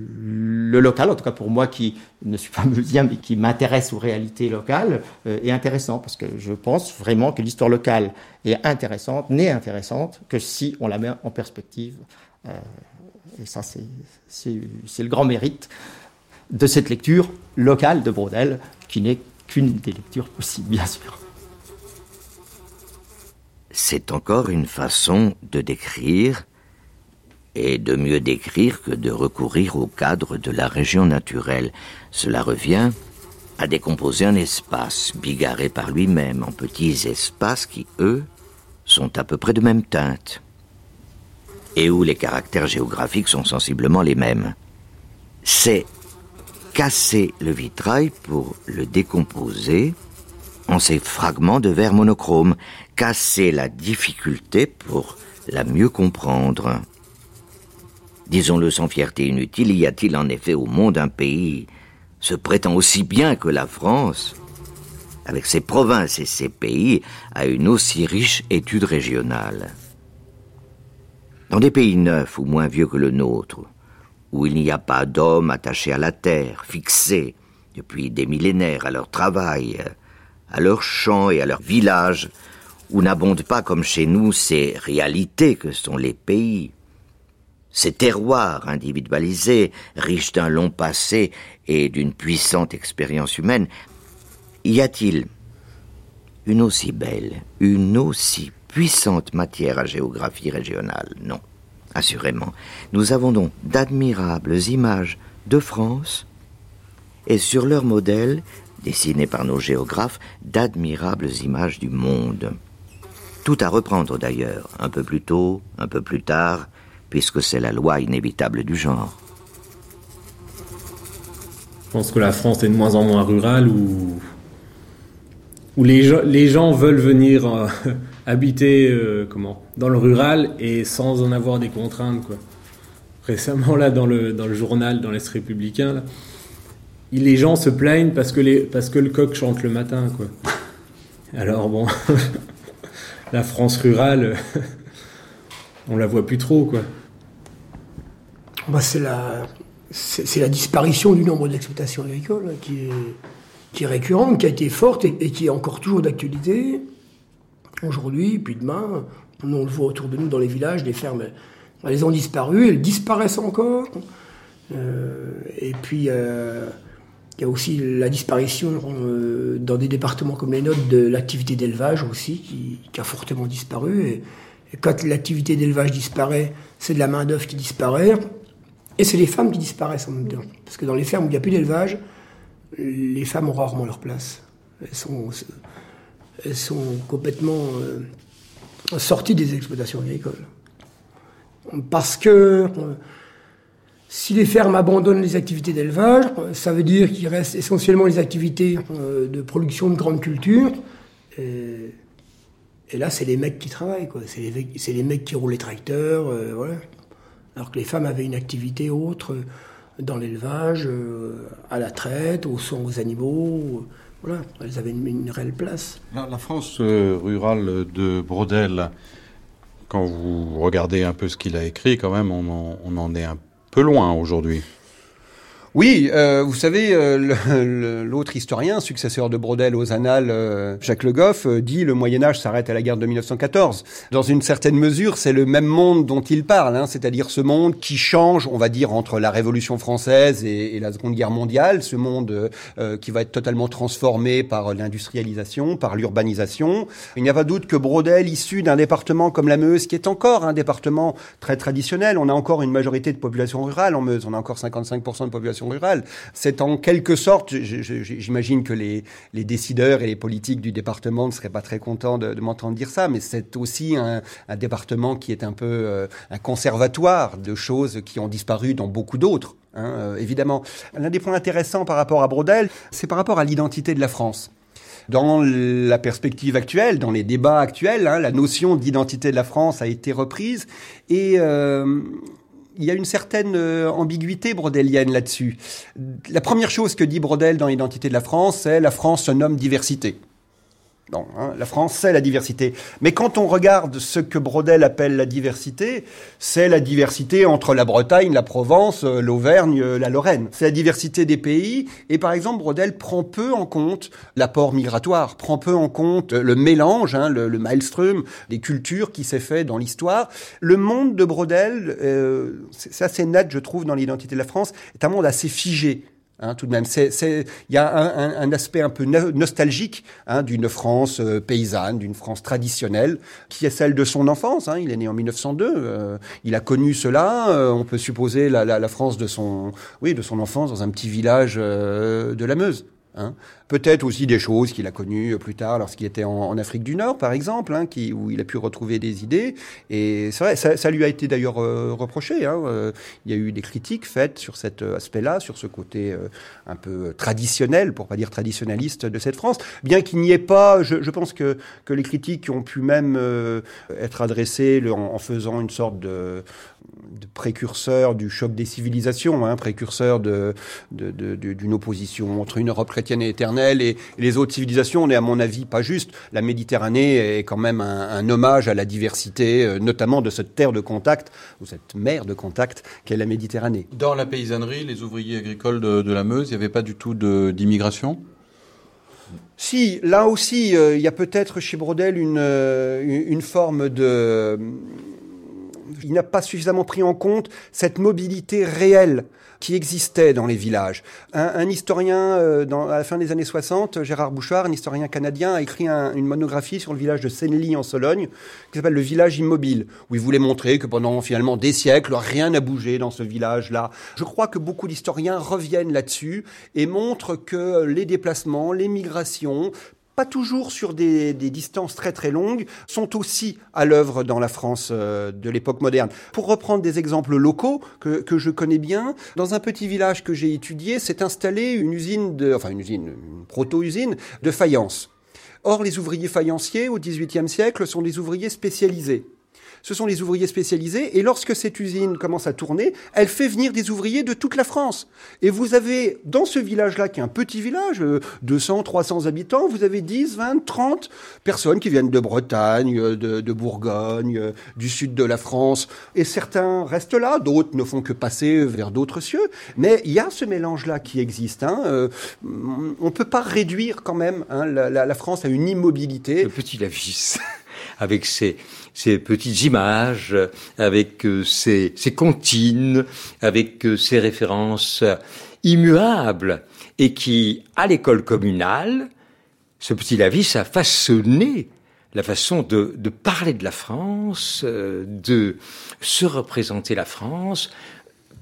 le local, en tout cas pour moi qui ne suis pas [laughs] musicien mais qui m'intéresse aux réalités locales, euh, est intéressant parce que je pense vraiment que l'histoire locale est intéressante, n'est intéressante que si on la met en perspective. Euh, et ça, c'est le grand mérite de cette lecture locale de Brodel, qui n'est qu'une des lectures possibles, bien sûr. C'est encore une façon de décrire et de mieux décrire que de recourir au cadre de la région naturelle. Cela revient à décomposer un espace bigarré par lui-même en petits espaces qui, eux, sont à peu près de même teinte et où les caractères géographiques sont sensiblement les mêmes. C'est casser le vitrail pour le décomposer en ces fragments de verre monochrome, casser la difficulté pour la mieux comprendre. Disons-le sans fierté inutile, y a-t-il en effet au monde un pays se prétend aussi bien que la France, avec ses provinces et ses pays, à une aussi riche étude régionale. Dans des pays neufs ou moins vieux que le nôtre, où il n'y a pas d'hommes attachés à la terre, fixés depuis des millénaires à leur travail, à leurs champs et à leurs villages, où n'abondent pas comme chez nous ces réalités que sont les pays, ces terroirs individualisés, riches d'un long passé et d'une puissante expérience humaine, y a-t-il une aussi belle, une aussi puissante matière à géographie régionale? Non, assurément. Nous avons donc d'admirables images de France et sur leur modèle, dessinés par nos géographes, d'admirables images du monde. Tout à reprendre d'ailleurs, un peu plus tôt, un peu plus tard, puisque c'est la loi inévitable du genre. Je pense que la France est de moins en moins rurale où, où les, gens, les gens veulent venir euh, [laughs] habiter euh, comment, dans le rural et sans en avoir des contraintes. Quoi. Récemment, là, dans le, dans le journal, dans l'Est républicain, là, les gens se plaignent parce que, les, parce que le coq chante le matin. Quoi. Alors bon, [laughs] la France rurale, [laughs] on la voit plus trop. quoi. Bah, c'est la, disparition du nombre d'exploitations agricoles qui est, récurrente, qui a été forte et, qui est encore toujours d'actualité. Aujourd'hui, puis demain, on le voit autour de nous dans les villages, les fermes, elles ont disparu, elles disparaissent encore. Euh, et puis, euh, il y a aussi la disparition euh, dans des départements comme les nôtres de l'activité d'élevage aussi, qui, qui, a fortement disparu. Et, et quand l'activité d'élevage disparaît, c'est de la main-d'œuvre qui disparaît. Et c'est les femmes qui disparaissent en même temps. Parce que dans les fermes où il n'y a plus d'élevage, les femmes ont rarement leur place. Elles sont, elles sont complètement euh, sorties des exploitations agricoles. Parce que euh, si les fermes abandonnent les activités d'élevage, ça veut dire qu'il reste essentiellement les activités euh, de production de grandes cultures. Et, et là, c'est les mecs qui travaillent, C'est les, les, mecs qui roulent les tracteurs, voilà alors que les femmes avaient une activité autre euh, dans l'élevage, euh, à la traite, aux soins aux animaux. Euh, voilà, elles avaient une, réelle place. La, France rurale de Brodel, quand vous regardez un peu ce qu'il a écrit, quand même, on en est un peu loin aujourd'hui. Oui, euh, vous savez, euh, l'autre historien, successeur de Brodel aux Annales, euh, Jacques Le Goff, dit le Moyen Âge s'arrête à la guerre de 1914. Dans une certaine mesure, c'est le même monde dont il parle, hein, c'est-à-dire ce monde qui change, on va dire, entre la Révolution française et, la Seconde Guerre mondiale, ce monde qui va être totalement transformé par l'industrialisation, par l'urbanisation. Il n'y a pas doute que Brodel, issu d'un département comme la Meuse, qui est encore un département très traditionnel, on a encore une majorité de population rurale en Meuse, on a encore 55% de population rurale. C'est en quelque sorte, j'imagine que les, décideurs et les politiques du département ne seraient pas très contents de, m'entendre dire ça, mais c'est aussi un, département qui est un peu euh, un conservatoire de choses qui ont disparu dans beaucoup d'autres. Hein, euh, évidemment. L'un des points intéressants par rapport à Brodel, c'est par rapport à l'identité de la France dans la perspective actuelle, dans les débats actuels, hein, la notion d'identité de la France a été reprise et euh, il y a une certaine euh, ambiguïté brodelienne là-dessus. La première chose que dit Brodel dans l'identité de la France, c'est la France se nomme diversité. Non, hein, la France, c'est la diversité. Mais quand on regarde ce que Brodel appelle la diversité, c'est la diversité entre la Bretagne, la Provence, euh, l'Auvergne, euh, la Lorraine. C'est la diversité des pays. Et par exemple, Brodel prend peu en compte l'apport migratoire, prend peu en compte le mélange, hein, le, le, maelstrom, des cultures qui s'est fait dans l'histoire. Le monde de Brodel, euh, c'est assez net, je trouve, dans l'identité de la France, est un monde assez figé. Hein, tout de même, il y a un, un, aspect un peu nostalgique hein, d'une France euh, paysanne, d'une France traditionnelle, qui est celle de son enfance. Hein, il est né en 1902, euh, il a connu cela. Euh, on peut supposer la, la, la, France de son, oui, de son enfance dans un petit village de la Meuse. Hein. Peut-être aussi des choses qu'il a connues plus tard lorsqu'il était en, Afrique du Nord, par exemple, hein, où il a pu retrouver des idées. Et vrai, ça, lui a été d'ailleurs euh, reproché. Hein, euh, il y a eu des critiques faites sur cet euh, aspect-là, sur ce côté un peu traditionnel, pour pas dire traditionnaliste, de cette France. Bien qu'il n'y ait pas, je, pense que, les critiques ont pu même être adressées en, faisant une sorte de précurseur du choc des civilisations, hein, précurseur de, d'une opposition entre une Europe chrétienne et éternelle et, les autres civilisations. On est à mon avis pas juste. La Méditerranée est quand même un, hommage à la diversité, euh, notamment de cette terre de contact ou cette mer de contact qu'est la Méditerranée. Dans la paysannerie, les ouvriers agricoles de, la Meuse, il n'y avait pas du tout d'immigration? Si, là aussi, euh, il y a peut-être chez Brodel une, euh, une forme de... Il n'a pas suffisamment pris en compte cette mobilité réelle qui existait dans les villages. Un, historien, euh, dans, à la fin des années 60, Gérard Bouchard, un historien canadien, a écrit une monographie sur le village de Senlis en Sologne, qui s'appelle Le village immobile, où il voulait montrer que pendant finalement des siècles, rien n'a bougé dans ce village-là. Je crois que beaucoup d'historiens reviennent là-dessus et montrent que les déplacements, les migrations toujours sur des, distances très très longues, sont aussi à l'œuvre dans la France euh, de l'époque moderne. Pour reprendre des exemples locaux que, que je connais bien, dans un petit village que j'ai étudié, s'est installée une usine enfin une usine, une proto-usine de faïence. Or, les ouvriers faïenciers au XVIIIe siècle sont des ouvriers spécialisés ce sont les ouvriers spécialisés. Et lorsque cette usine commence à tourner, elle fait venir des ouvriers de toute la France. Et vous avez, dans ce village-là, qui est un petit village, 200, euh, 300 habitants, vous avez 10, 20, 30 personnes qui viennent de Bretagne, euh, de, Bourgogne, euh, du sud de la France. Et certains restent là, d'autres ne font que passer vers d'autres cieux. Mais il y a ce mélange-là qui existe. Hein. on ne peut pas réduire quand même hein, la, France à une immobilité. Le petit Lavis, avec ses ces petites images, avec euh, ces, ces comptines, avec euh, ces références immuables, et qui, à l'école communale, ce petit Lavis a façonné la façon de, de, parler de la France, euh, de se représenter la France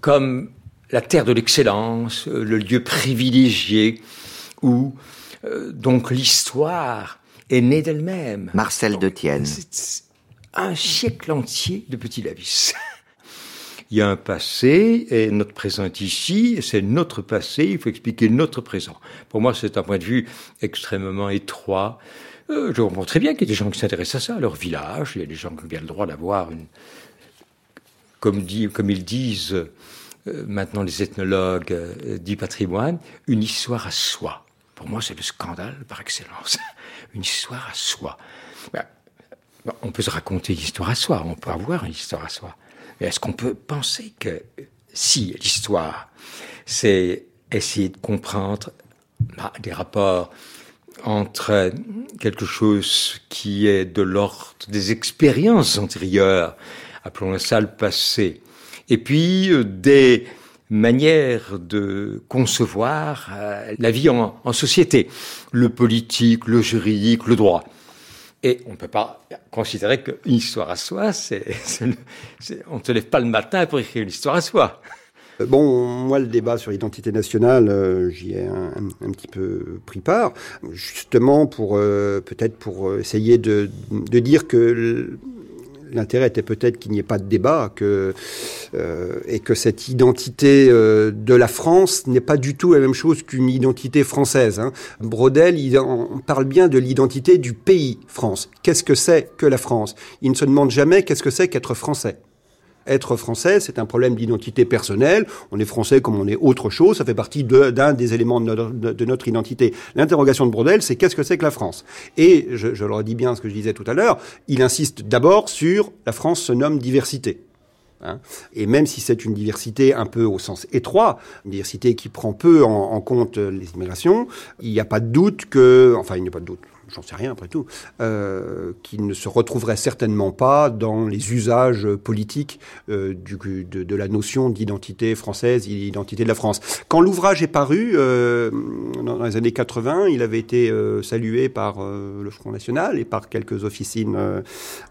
comme la terre de l'excellence, le lieu privilégié où donc l'histoire est née d'elle-même. Marcel de Tienne un siècle entier de Petit Lavis. [laughs] Il y a un passé et notre présent est ici, c'est notre passé, il faut expliquer notre présent. Pour moi, c'est un point de vue extrêmement étroit. Euh, je comprends très bien qu'il y a des gens qui s'intéressent à ça, à leur village, il y a des gens qui ont bien le droit d'avoir une... Comme, dit, comme ils disent euh, maintenant les ethnologues euh, du patrimoine, une histoire à soi. Pour moi, c'est le scandale par excellence. [laughs] une histoire à soi. Ben, on peut se raconter une histoire à soi, on peut avoir une histoire à soi. Mais est-ce qu'on peut penser que si l'histoire, c'est essayer de comprendre bah, des rapports entre quelque chose qui est de l'ordre des expériences antérieures, appelons ça le passé, et puis euh, des manières de concevoir euh, la vie en société, le politique, le juridique, le droit. Et on ne peut pas considérer qu'une histoire à soi, on ne te lève pas le matin pour écrire une histoire à soi. Euh, bon, moi, le débat sur l'identité nationale, euh, j'y ai un, petit peu pris part, justement pour peut-être pour essayer de dire que l'intérêt était peut-être qu'il n'y ait pas de débat, que, euh, et que cette identité euh, de la France n'est pas du tout la même chose qu'une identité française. Hein. Brodel, il en parle bien de l'identité du pays France. Qu'est-ce que c'est que la France? Il ne se demande jamais qu'est-ce que c'est qu'être français être français, c'est un problème d'identité personnelle. On est français comme on est autre chose. Ça fait partie d'un des éléments de notre, identité. L'interrogation de Brodel, c'est qu'est-ce que c'est que la France? Et je, je le redis bien ce que je disais tout à l'heure. Il insiste d'abord sur la France se nomme diversité. Hein. et même si c'est une diversité un peu au sens étroit, une diversité qui prend peu en, en compte les immigrations, il n'y a pas de doute que, enfin il n'y a pas de doute, j'en sais rien après tout, euh, qui ne se retrouverait certainement pas dans les usages politiques euh, de, la notion d'identité française, d'identité de la France. Quand l'ouvrage est paru, euh, dans les années 80, il avait été salué par le Front National et par quelques officines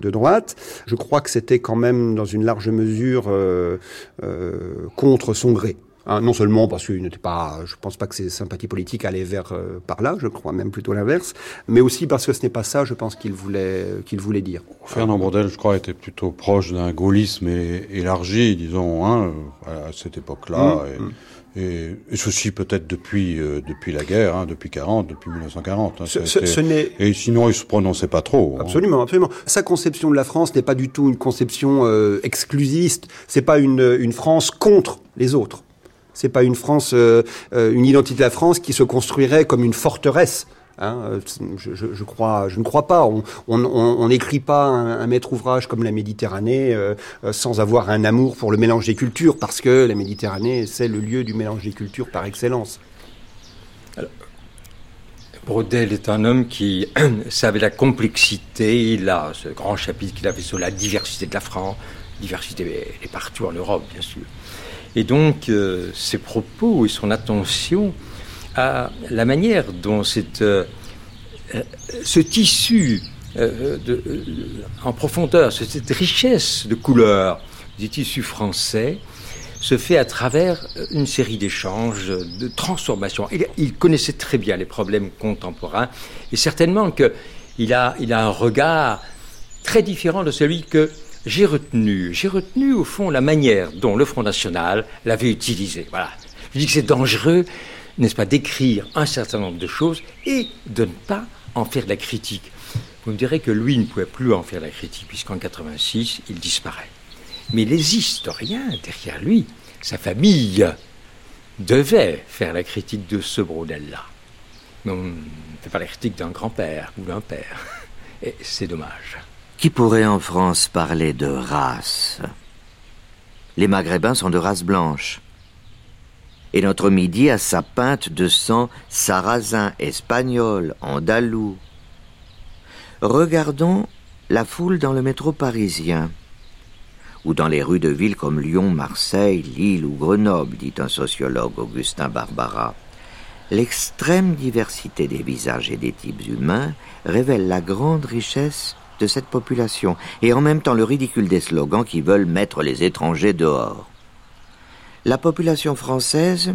de droite. Je crois que c'était quand même dans une large mesure contre son gré. Hein, non seulement parce qu'il n'était pas, je pense pas que ses sympathies politiques allaient vers euh, par là, je crois même plutôt l'inverse, mais aussi parce que ce n'est pas ça, je pense qu'il voulait qu'il voulait dire. Fernand Brodel, je crois, était plutôt proche d'un gaullisme élargi, disons, hein, à cette époque-là. Mmh, mmh. Et, ceci peut-être depuis euh, depuis la guerre, hein, depuis 40, depuis 1940. Hein, ce, ce, et sinon, il se prononçait pas trop. Hein. Absolument, absolument. Sa conception de la France n'est pas du tout une conception euh, exclusiste. C'est pas une une France contre les autres. C'est pas une France, euh, euh, une identité de la France qui se construirait comme une forteresse. Hein, euh, je, ne crois pas. On n'écrit pas un, maître ouvrage comme la Méditerranée sans avoir un amour pour le mélange des cultures, parce que la Méditerranée, c'est le lieu du mélange des cultures par excellence. Alors, Brodel est un homme qui [clears throat] savait la complexité. Il a ce grand chapitre qu'il avait sur la diversité de la France. Diversité est partout en Europe, bien sûr. Et donc, ses propos et son attention à la manière dont cette, euh, ce tissu euh, de, euh, en profondeur, cette richesse de couleurs du tissu français se fait à travers une série d'échanges, de transformations. Il, il, connaissait très bien les problèmes contemporains et certainement qu'il a, il a un regard très différent de celui que j'ai retenu. J'ai retenu au fond la manière dont le Front National l'avait utilisé. Voilà. Je dis que c'est dangereux n'est-ce pas, d'écrire un certain nombre de choses et de ne pas en faire de la critique. Vous me direz que lui ne pouvait plus en faire la critique, puisqu'en 86, il disparaît. Mais les historiens derrière lui, sa famille, devaient faire la critique de ce Brodel-là. Mais on ne fait pas la critique d'un grand-père ou d'un père. Et c'est dommage. Qui pourrait en France parler de race? Les Maghrébins sont de race blanche et notre midi a sa peinte de sang sarrasin, espagnol, andalou. Regardons la foule dans le métro parisien, ou dans les rues de villes comme Lyon, Marseille, Lille ou Grenoble, dit un sociologue Augustin Barbara. L'extrême diversité des visages et des types humains révèle la grande richesse de cette population et en même temps le ridicule des slogans qui veulent mettre les étrangers dehors. La population française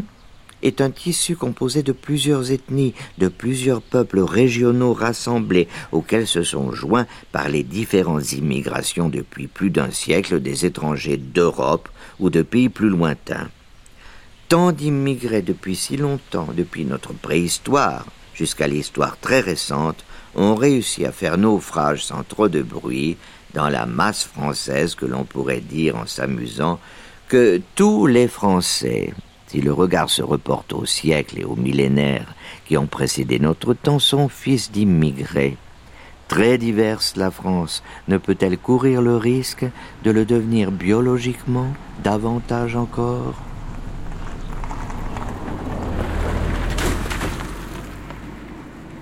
est un tissu composé de plusieurs ethnies, de plusieurs peuples régionaux rassemblés, auxquels se sont joints par les différentes immigrations depuis plus d'un siècle des étrangers d'Europe ou de pays plus lointains. Tant d'immigrés depuis si longtemps, depuis notre préhistoire jusqu'à l'histoire très récente, ont réussi à faire naufrage sans trop de bruit dans la masse française que l'on pourrait dire en s'amusant que tous les Français, si le regard se reporte aux siècles et aux millénaires qui ont précédé notre temps, sont fils d'immigrés. Très diverse la France, ne peut-elle courir le risque de le devenir biologiquement davantage encore?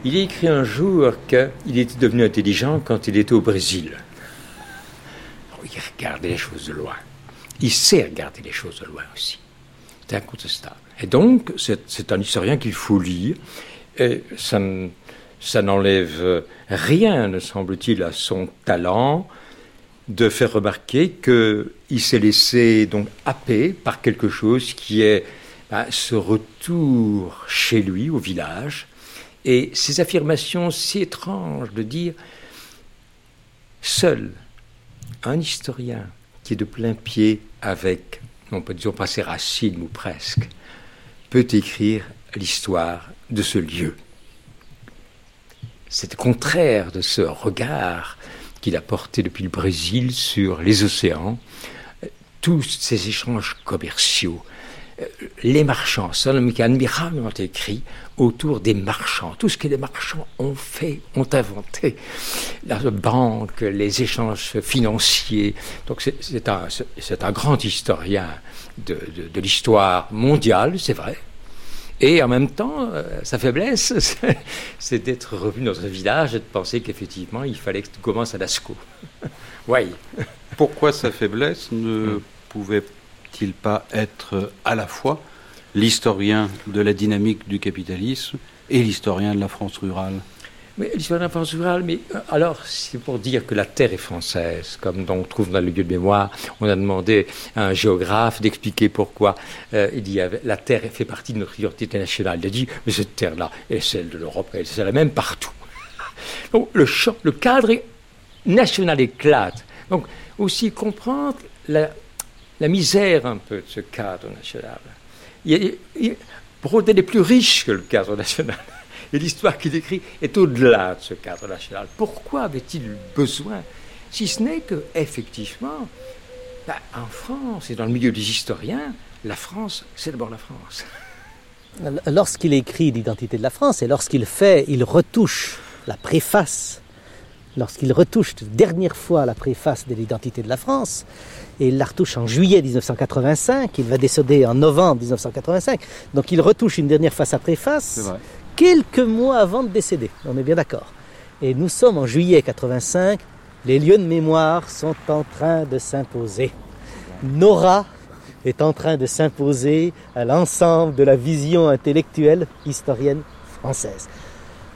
Il a écrit un jour qu'il était devenu intelligent quand il était au Brésil. Il regardait les choses de loin il sait regarder les choses de loin aussi. C'est incontestable. Et donc, c'est un historien qu'il faut lire. Et ça, n'enlève rien, ne semble-t-il, à son talent de faire remarquer qu'il s'est laissé donc happer par quelque chose qui est ben, ce retour chez lui, au village, et ces affirmations si étranges de dire seul un historien qui est de plein pied avec, on peut dire pas ses racines ou presque, peut écrire l'histoire de ce lieu. C'est contraire de ce regard qu'il a porté depuis le Brésil sur les océans, tous ces échanges commerciaux, les marchands, Solomon admirablement écrit autour des marchands, tout ce que les marchands ont fait, ont inventé, la banque, les échanges financiers. Donc c'est un, un, grand historien de, de, l'histoire mondiale, c'est vrai. Et en même temps, euh, sa faiblesse, [laughs] c'est d'être revenu dans un village et de penser qu'effectivement, il fallait que tu commences à Lascaux. [laughs] oui. Pourquoi sa faiblesse ne hmm. pouvait il pas être à la fois l'historien de la dynamique du capitalisme et l'historien de la France rurale? Mais l'histoire de la France rurale, mais euh, alors, c'est pour dire que la terre est française, comme on trouve dans le lieu de mémoire. On a demandé à un géographe d'expliquer pourquoi euh, il dit la terre fait partie de notre identité nationale. Il a dit, mais cette terre-là est celle de l'Europe, c'est la même partout. [laughs] Donc, le cadre national éclate. Donc, aussi comprendre la, la misère un peu de ce cadre national. Il, il, Brodel est plus riche que le cadre national. [laughs] Et l'histoire qu'il écrit est au-delà de ce cadre national. Pourquoi avait-il besoin Si ce n'est que, effectivement, ben, en France et dans le milieu des historiens, la France, c'est d'abord la France. [laughs] Lorsqu'il écrit l'identité de la France et lorsqu'il fait, il retouche la préface, lorsqu'il retouche dernière fois la préface de l'identité de la France, et il la retouche en juillet 1985, il va décéder en novembre 1985, donc il retouche une dernière face à préface, quelques mois avant de décéder, on est bien d'accord. Et nous sommes en juillet 85, les lieux de mémoire sont en train de s'imposer. Nora est en train de s'imposer à l'ensemble de la vision intellectuelle historienne française.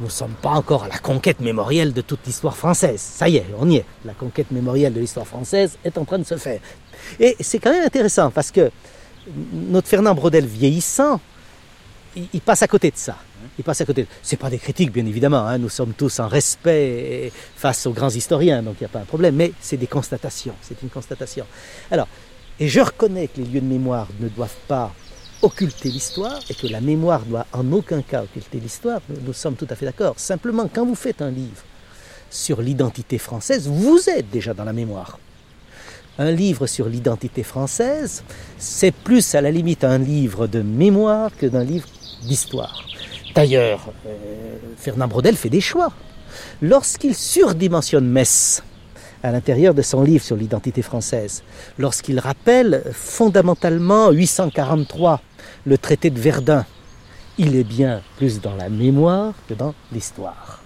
Nous ne sommes pas encore à la conquête mémorielle de toute l'histoire française. Ça y est, on y est. La conquête mémorielle de l'histoire française est en train de se faire. Et c'est quand même intéressant parce que notre Fernand Brodel vieillissant, il, passe à côté de ça. Il passe à côté. C'est pas des critiques, bien évidemment. Hein. Nous sommes tous en respect face aux grands historiens, donc il n'y a pas un problème. Mais c'est des constatations. C'est une constatation. Alors, et je reconnais que les lieux de mémoire ne doivent pas occulter l'histoire et que la mémoire doit en aucun cas occulter l'histoire. Nous, sommes tout à fait d'accord. Simplement, quand vous faites un livre sur l'identité française, vous êtes déjà dans la mémoire. Un livre sur l'identité française, c'est plus à la limite un livre de mémoire que d'un livre d'histoire. D'ailleurs, euh, Fernand Brodel fait des choix. Lorsqu'il surdimensionne Metz à l'intérieur de son livre sur l'identité française, lorsqu'il rappelle fondamentalement 843, le traité de Verdun, il est bien plus dans la mémoire que dans l'histoire.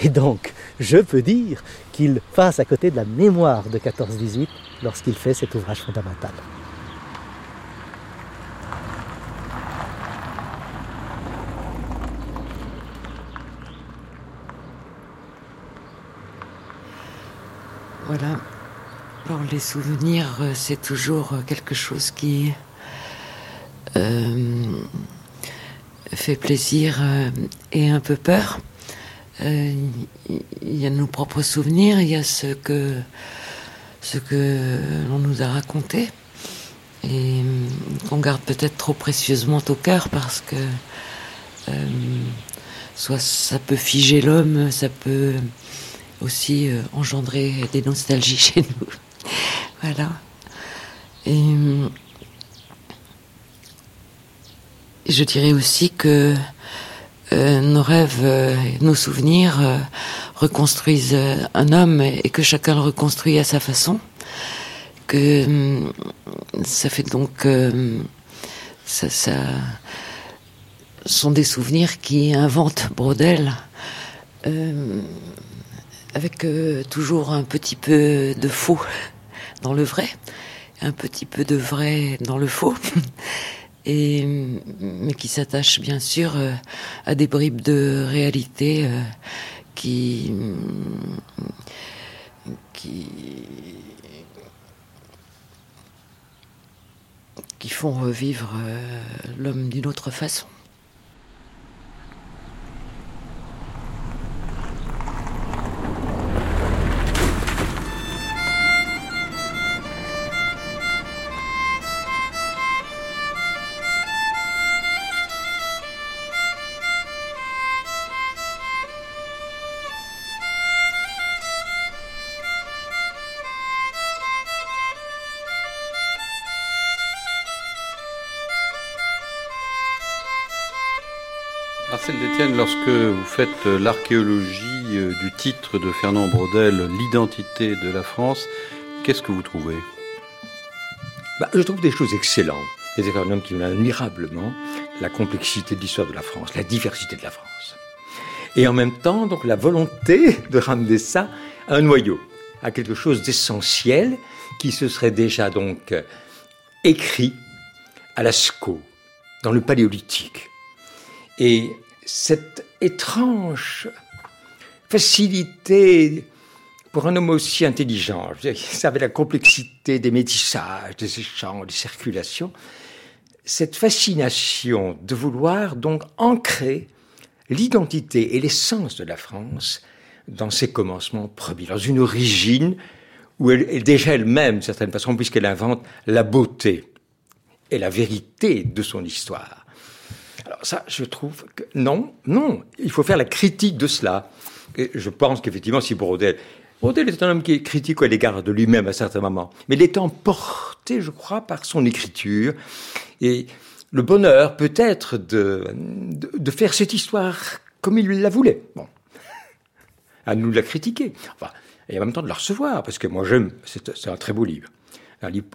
Et donc, je peux dire qu'il passe à côté de la mémoire de 14-18 lorsqu'il fait cet ouvrage fondamental. Voilà. Alors les souvenirs, euh, c'est toujours euh, quelque chose qui fait plaisir et un peu peur. Il y a nos propres souvenirs, il y a ce que ce que l'on nous a raconté et qu'on garde peut-être trop précieusement au cœur parce que soit ça peut figer l'homme, ça peut aussi euh, engendrer des nostalgies [laughs] chez nous. voilà. Et, je dirais aussi que euh, nos rêves, euh, nos souvenirs reconstruisent un homme et que chacun le reconstruit à sa façon. Que ça fait donc ça, ça sont des souvenirs qui inventent Brodel avec euh, toujours un petit peu de faux dans le vrai, un petit peu de vrai dans le faux, mais qui s'attache bien sûr euh, à des bribes de réalité euh, qui font revivre l'homme d'une autre façon. Faites euh, l'archéologie euh, du titre de Fernand Brodel, l'identité de la France, qu'est-ce que vous trouvez? Bah, Je trouve des choses excellentes. Des économes qui ont admirablement la complexité de l'histoire de la France, la diversité de la France. Et en même temps, donc, la volonté de ramener ça à un noyau, à quelque chose d'essentiel qui se serait déjà donc écrit à Lascaux, dans le paléolithique. Et cette étrange facilité pour un homme aussi intelligent. Il savait la complexité des métissages, des échanges, des circulations. Cette fascination de vouloir donc ancrer l'identité et l'essence de la France dans ses commencements premiers, dans une origine où elle est déjà elle-même, d'une certaine façon, puisqu'elle invente la beauté et la vérité de son histoire. Ça, je trouve que non, non, il faut faire la critique de cela. Et je pense qu'effectivement, si Brodel... Brodel est un homme qui est critique à l'égard de lui-même à certains moments, mais il est emporté, je crois, par son écriture. Et le bonheur peut-être de, de, de, faire cette histoire comme il la voulait. Bon, à nous la critiquer. Enfin, et en même temps de la recevoir, parce que moi j'aime, c'est un très beau livre.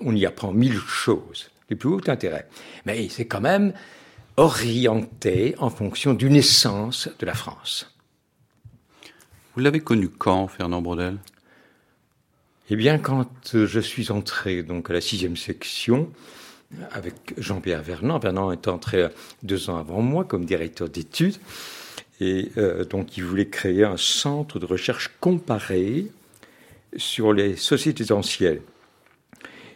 On y apprend mille choses, les plus hauts intérêts. Mais c'est quand même orienté en fonction d'une essence de la France. Vous l'avez connu quand, Fernand Brodel Eh bien, quand je suis entré donc à la sixième section, avec Jean-Pierre Vernant. Vernant est entré deux ans avant moi comme directeur d'études. Et euh, donc, il voulait créer un centre de recherche comparé sur les sociétés anciennes.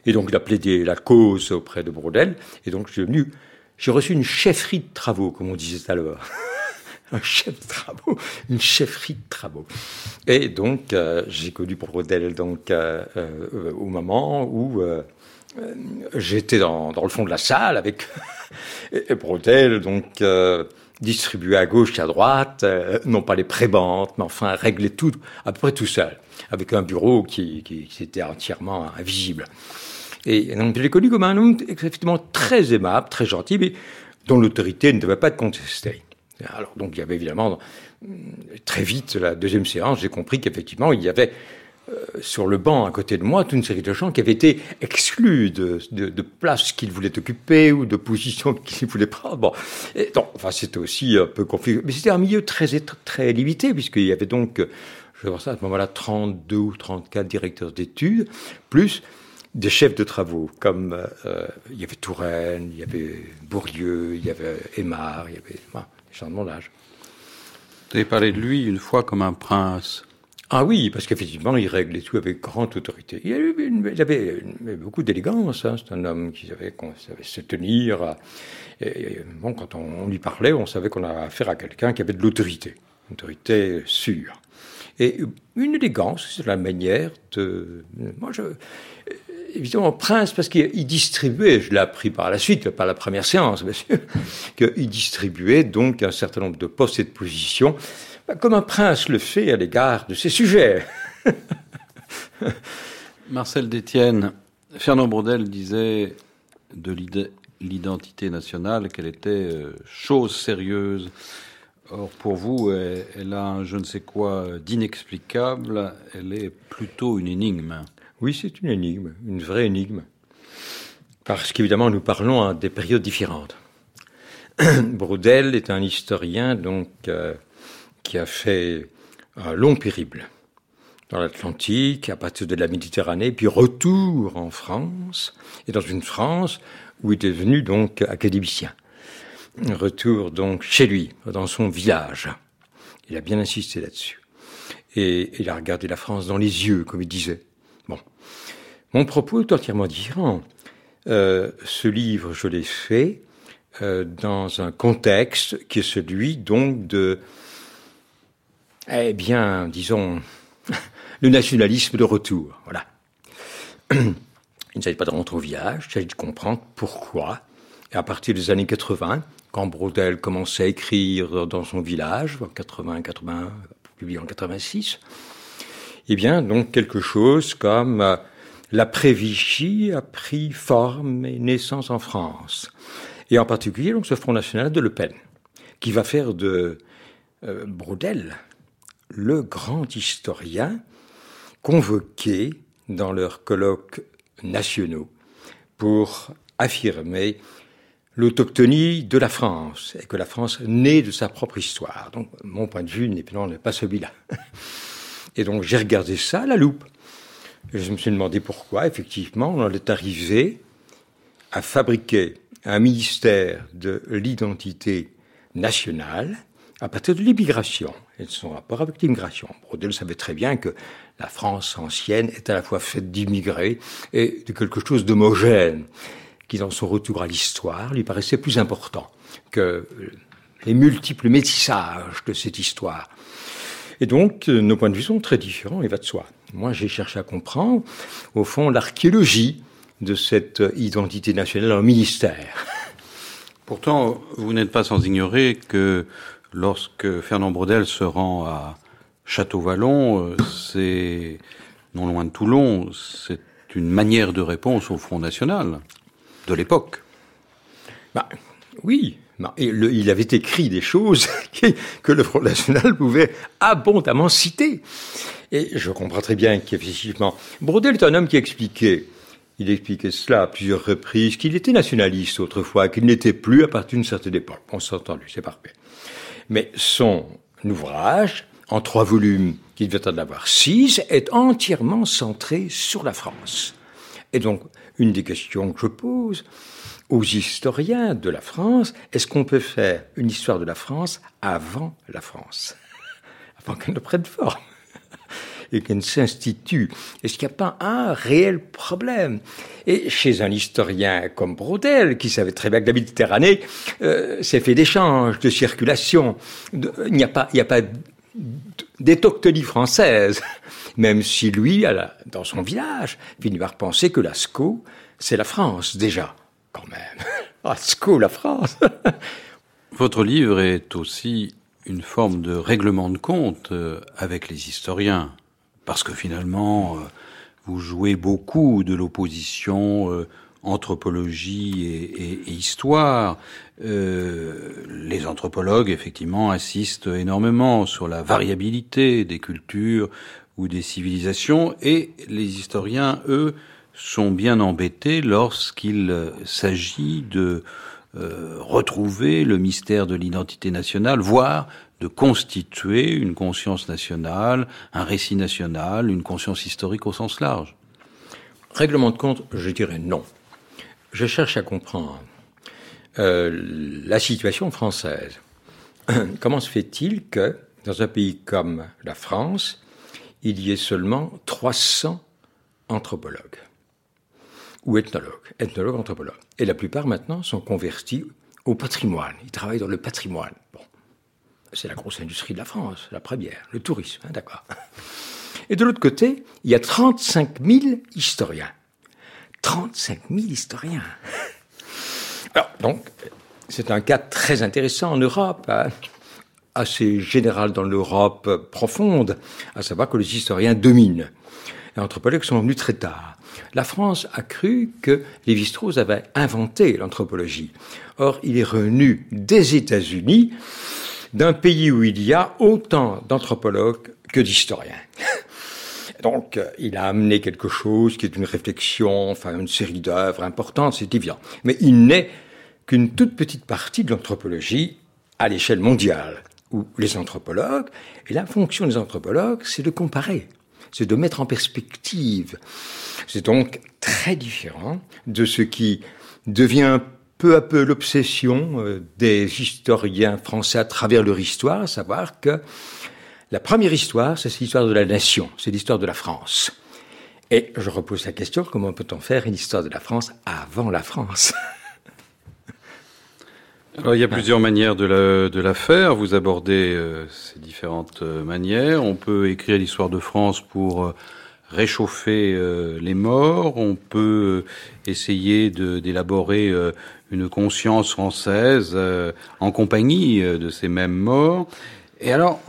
Et donc, il a plaidé la cause auprès de Brodel. Et donc, j'ai venu, j'ai reçu une chefferie de travaux, comme on disait alors. [laughs] un chef de travaux, une chefferie de travaux. Et donc, euh, j'ai connu Brodel donc, euh, euh, au moment où euh, j'étais dans, dans, le fond de la salle avec [laughs] et Brodel, donc euh, distribué à gauche et à droite, euh, non pas les prébendes, mais enfin réglait tout, à peu près tout seul, avec un bureau qui, qui, qui était entièrement invisible. Et donc je l'ai connu comme un homme effectivement très aimable, très gentil, mais dont l'autorité ne devait pas être contestée. Alors donc il y avait évidemment très vite la deuxième séance, j'ai compris qu'effectivement il y avait euh, sur le banc à côté de moi toute une série de gens qui avaient été exclus de, de, places qu'ils voulaient occuper ou de positions [laughs] qu'ils voulaient prendre. Bon, enfin c'était aussi un peu confus, mais c'était un milieu très très limité puisqu'il y avait donc, je vais voir ça à ce moment-là, 32 ou 34 directeurs d'études plus des chefs de travaux, comme euh, il y avait Touraine, il y avait Bourdieu, il y avait Aymar, il y avait des gens de mon âge. Vous avez parlé de lui une fois comme un prince. Ah oui, parce qu'effectivement, il réglait tout avec grande autorité. Il avait, une, il avait, une, beaucoup d'élégance. Hein. C'est un homme qui savait, savait se tenir. Et, bon, quand on, on, lui parlait, on savait qu'on avait affaire à quelqu'un qui avait de l'autorité, une autorité sûre. Et une élégance, c'est la manière de. Moi, je, évidemment, Prince, parce qu'il distribuait, je l'ai appris par la suite, pas la première séance, bien sûr, [laughs] qu'il distribuait donc un certain nombre de postes et de positions, comme un prince le fait à l'égard de ses sujets. [laughs] Marcel Détienne, Fernand Brodel disait de l'identité nationale qu'elle était chose sérieuse. Or, pour vous, elle a un je ne sais quoi d'inexplicable, elle est plutôt une énigme. Oui, c'est une énigme, une vraie énigme. Parce qu'évidemment, nous parlons à des périodes différentes. [clears throat] Brodel est un historien donc euh, qui a fait un long périple dans l'Atlantique, à partir de la Méditerranée, puis retour en France, et dans une France où il est devenu donc académicien. Retour donc chez lui, dans son village. Il a bien insisté là-dessus. Et il a regardé la France dans les yeux, comme il disait. Mon propos est entièrement différent. Euh, ce livre, je l'ai fait euh, dans un contexte qui est celui donc de, eh bien, disons, [laughs] le nationalisme de retour. Voilà. [clears throat] Il ne s'agit pas de rentrer au village, il s'agit de comprendre pourquoi, et à partir des années 80, quand Brodel commençait à écrire dans son village, en 80, 80, publié en 86, eh bien, donc quelque chose comme euh, l'après-Vichy a pris forme et naissance en France. Et en particulier, donc, ce Front National de Le Pen, qui va faire de euh, le grand historien convoqué dans leurs colloques nationaux pour affirmer l'autochtonie de la France et que la France naît de sa propre histoire. Donc, mon point de vue n'est pas celui-là. [laughs] Et donc, j'ai regardé ça à la loupe. Je me suis demandé pourquoi, effectivement, on est arrivé à fabriquer un ministère de l'identité nationale à partir de l'immigration et de son rapport avec l'immigration. Brodel savait très bien que la France ancienne est à la fois faite d'immigrés et de quelque chose d'homogène, qui dans son retour à l'histoire lui paraissait plus important que les multiples métissages de cette histoire. Et donc, nos points de vue sont très différents, il va de soi. Moi, j'ai cherché à comprendre, au fond, l'archéologie de cette identité nationale en ministère. Pourtant, vous n'êtes pas sans ignorer que lorsque Fernand Brodel se rend à Château-Vallon, euh, c'est non loin de Toulon, c'est une manière de réponse au Front National de l'époque. Bah, oui, il avait écrit des choses [laughs] que le Front National pouvait abondamment citer. Et je comprends très bien qu'effectivement, Brodel est un homme qui expliquait il expliquait cela à plusieurs reprises, qu'il était nationaliste autrefois, qu'il n'était plus à partir d'une certaine époque. On s'est entendu, c'est parfait. Mais son ouvrage, en trois volumes, qui devait en avoir six, est entièrement centré sur la France. Et donc, une des questions que je pose aux historiens de la France, est-ce qu'on peut faire une histoire de la France avant la France? [laughs] Avant qu'elle ne prenne forme [laughs] et qu'elle s'institue. Est-ce qu'il n'y a pas un réel problème? Et chez un historien comme Brodel, qui savait très bien que la Méditerranée euh, s'est fait d'échanges, de circulation, il n'y a pas, il n'y a pas d'étoctonie française, [laughs] même si lui, dans son village, finit par penser que Lascaux, c'est la France, déjà, quand même. [laughs] Lascaux, la France [laughs] Votre livre est aussi une forme de règlement de compte euh, avec les historiens parce que finalement, euh, vous jouez beaucoup de l'opposition euh, anthropologie et, histoire. Les anthropologues, effectivement, insistent énormément sur la variabilité des cultures ou des civilisations, et les historiens, eux, sont bien embêtés lorsqu'il s'agit de retrouver le mystère de l'identité nationale, voire de constituer une conscience nationale, un récit national, une conscience historique au sens large Règlement de compte, je dirais non. Je cherche à comprendre euh, la situation française. [clears throat] Comment se fait-il que, dans un pays comme la France, il y ait seulement 300 anthropologues? Ou ethnologues, ethnologues, anthropologues. Et la plupart maintenant sont convertis au patrimoine. Ils travaillent dans le patrimoine. Bon c'est la grosse industrie de la France, la première, le tourisme, hein, d'accord. Et de l'autre côté, il y a 35 000 historiens. 35 000 historiens. Alors, donc, c'est un cas très intéressant en Europe, hein, assez général dans l'Europe profonde, à savoir que les historiens dominent. Les anthropologues sont venus très tard. La France a cru que Lévi-Strauss avait inventé l'anthropologie. Or, il est revenu des États-Unis d'un pays où il y a autant d'anthropologues que d'historiens. [laughs] Donc, euh, il a amené quelque chose qui est une réflexion, enfin une série d'œuvres importantes, c'est évident. Mais il n'est qu'une toute petite partie de l'anthropologie à l'échelle mondiale, où les anthropologues, et la fonction des anthropologues, c'est de comparer, c'est de mettre en perspective. C'est donc très différent de ce qui devient peu à peu l'obsession euh, des historiens français à travers leur histoire, à savoir que la première histoire, c'est l'histoire de la nation, c'est l'histoire de la France. Et je repose la question, comment peut-on faire une histoire de la France avant la France? [laughs] Alors, il y a plusieurs manières de la, de la faire. Vous abordez euh, ces différentes euh, manières. On peut écrire l'histoire de France pour réchauffer les morts. On peut essayer d'élaborer une conscience française euh, en compagnie euh, de ces mêmes morts. Et alors,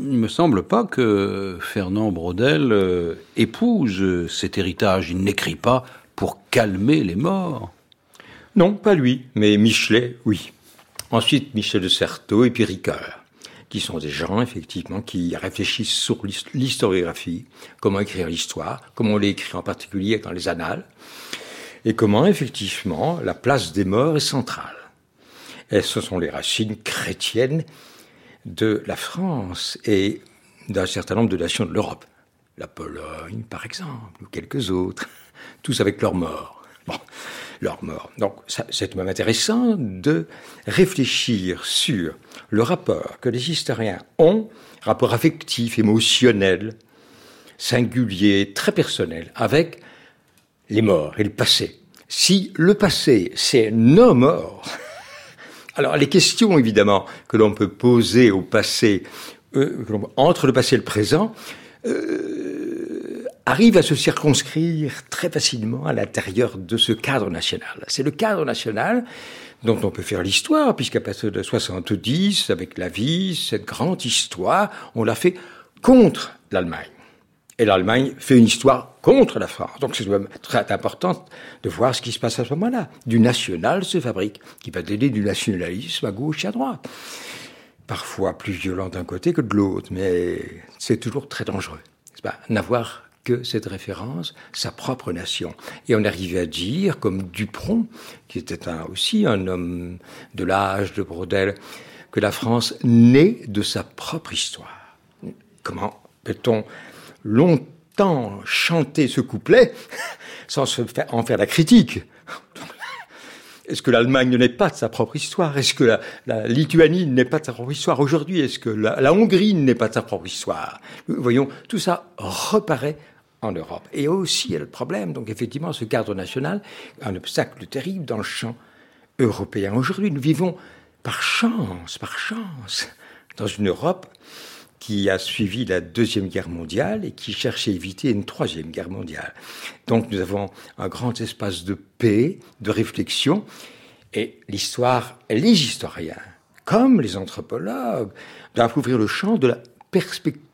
il me semble pas que Fernand Braudel euh, épouse cet héritage. Il n'écrit pas pour calmer les morts. Non, pas lui, mais Michelet, oui. Ensuite, Michel de Certeau et puis Ricœur, qui sont des gens, effectivement, qui réfléchissent sur l'historiographie, comment écrire l'histoire, comment on l'écrit en particulier dans les annales et comment effectivement la place des morts est centrale. Et ce sont les racines chrétiennes de la France et d'un certain nombre de nations de l'Europe. La Pologne, par exemple, ou quelques autres, [laughs] tous avec leurs morts. Bon. Leur mort. Donc c'est même intéressant de réfléchir sur le rapport que les historiens ont, rapport affectif, émotionnel, singulier, très personnel, avec les morts et le passé. Si le passé, c'est nos morts, [laughs] alors les questions évidemment que l'on peut poser au passé, euh, entre le passé et le présent, euh, arrivent à se circonscrire très facilement à l'intérieur de ce cadre national. C'est le cadre national dont on peut faire l'histoire, puisqu'à partir de 70, avec la vie, cette grande histoire, on l'a fait contre l'Allemagne. Et l'Allemagne fait une histoire contre la France. Donc c'est très important de voir ce qui se passe à ce moment-là. Du national se fabrique, qui va donner du nationalisme à gauche et à droite. Parfois plus violent d'un côté que de l'autre, mais c'est toujours très dangereux. N'avoir que cette référence, sa propre nation. Et on arrivait à dire, comme Dupron, qui était aussi un homme de l'âge de Brodel, que la France naît de sa propre histoire. Comment peut-on longtemps chanter ce couplet [laughs] sans se faire, en faire la critique? Est-ce que l'Allemagne n'est pas de sa propre histoire? Est-ce que la, Lituanie n'est pas de sa propre histoire aujourd'hui? Est-ce que la, Hongrie n'est pas de sa propre histoire? Voyons, tout ça reparaît en Europe. Et aussi, il y a le problème, donc effectivement, ce cadre national, un obstacle terrible dans le champ européen. Aujourd'hui, nous vivons par chance, par chance, dans une Europe qui a suivi la Deuxième Guerre mondiale et qui cherchait à éviter une Troisième Guerre mondiale. Donc nous avons un grand espace de paix, de réflexion, et l'histoire, les historiens, comme les anthropologues, doivent ouvrir le champ de la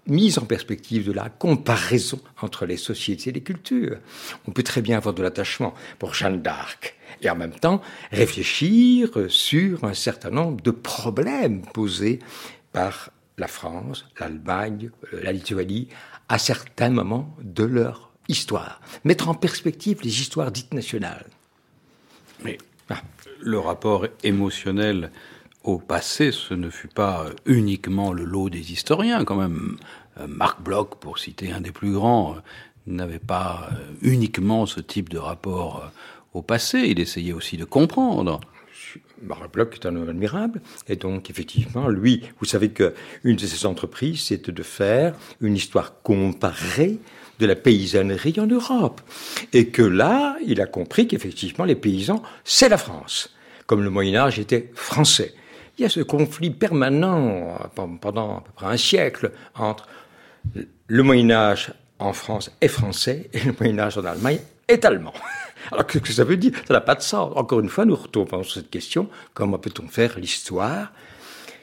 mise en perspective de la comparaison entre les sociétés et les cultures. On peut très bien avoir de l'attachement pour Jeanne d'Arc et en même temps réfléchir sur un certain nombre de problèmes posés par la France, l'Allemagne, euh, la Lituanie, à certains moments de leur histoire. Mettre en perspective les histoires dites nationales. Mais ah, le rapport émotionnel au passé, ce ne fut pas uniquement le lot des historiens, quand même. Euh, Marc Bloch, pour citer un des plus grands, euh, n'avait pas uniquement ce type de rapport au passé, il essayait aussi de comprendre. Marc Bloch est un homme admirable. Et donc, effectivement, lui, vous savez qu'une de ses entreprises, c'était de faire une histoire comparée de la paysannerie en Europe. Et que là, il a compris qu'effectivement, les paysans, c'est la France. Comme le Moyen-Âge était français. Il y a ce conflit permanent pendant à peu près un siècle entre le Moyen-Âge en France est français et le Moyen-Âge en Allemagne est allemand. [laughs] Alors qu'est-ce que ça veut dire? Ça n'a pas de sens. Encore une fois, nous retournons sur cette question comment peut-on faire l'histoire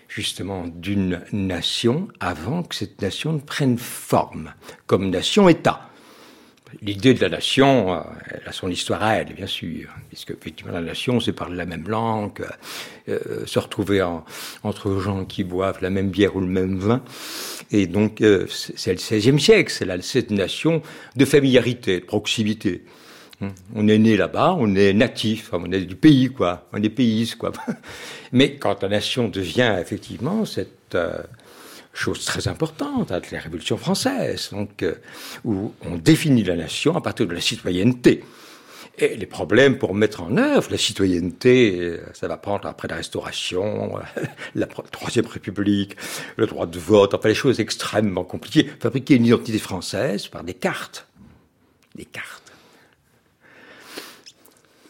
justement d'une nation avant que cette nation ne prenne forme? Comme nation-État L'idée de la nation, euh, elle a son histoire à elle, bien sûr, puisque effectivement la nation, c'est parler la même langue, euh, se retrouver entre gens qui boivent la même bière ou le même vin. Et donc, euh, c'est le XVIe siècle, c'est cette nation de familiarité, de proximité. On est né là-bas, on est natif, on est du pays, quoi. On est pays, quoi. [laughs] Mais quand la nation devient effectivement cette euh, chose très importante la Révolution française, donc euh, où on définit la nation à partir de la citoyenneté. Et les problèmes pour mettre en œuvre la citoyenneté, euh, ça va prendre après la Restauration, [laughs] la Troisième République, le droit de vote, enfin les choses extrêmement compliquées. Fabriquer une identité française par des cartes. Des cartes.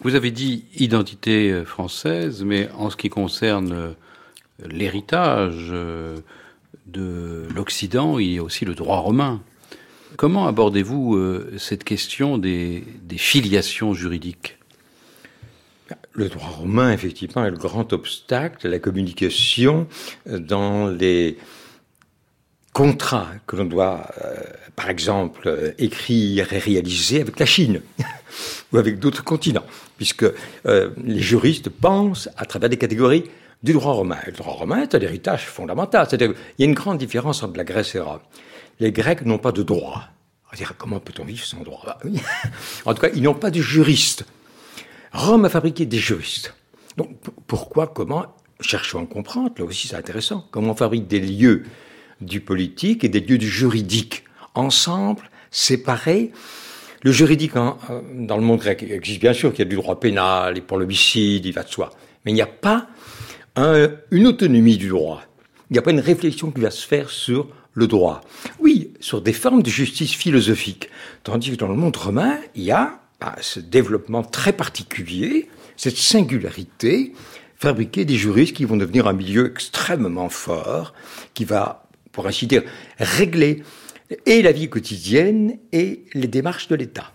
Vous avez dit identité euh, française, mais en ce qui concerne l'héritage de l'Occident, il y a aussi le droit romain. Comment abordez-vous cette question des, filiations juridiques? Le droit romain, effectivement, est le grand obstacle à la communication dans les contrats que l'on doit, par exemple, écrire et réaliser avec la Chine [laughs] ou avec d'autres continents puisque euh, les juristes pensent à travers des catégories du droit romain. le droit romain est un héritage fondamental. C'est-à-dire il y a une grande différence entre la Grèce et Rome. Les Grecs n'ont pas de droit. On dire, comment peut-on vivre sans droit? Bah [laughs] En tout cas, ils n'ont pas de juristes. Rome a fabriqué des juristes. Donc, pourquoi, comment? Cherchons à comprendre, là aussi c'est intéressant. Comment on fabrique des lieux du politique et des lieux du juridique, ensemble, séparés, Le juridique hein, euh, dans le monde grec existe bien sûr qu'il y a du droit pénal et pour l'homicide, il va de soi. Mais il n'y a pas une autonomie du droit. Il n'y a pas une réflexion qui va se faire sur le droit. Oui, sur des formes de justice philosophique. Tandis que dans le monde romain, il y a bah, ce développement très particulier, cette singularité, fabriquer des juristes qui vont devenir un milieu extrêmement fort, qui va, pour ainsi dire, régler et la vie quotidienne et les démarches de l'État.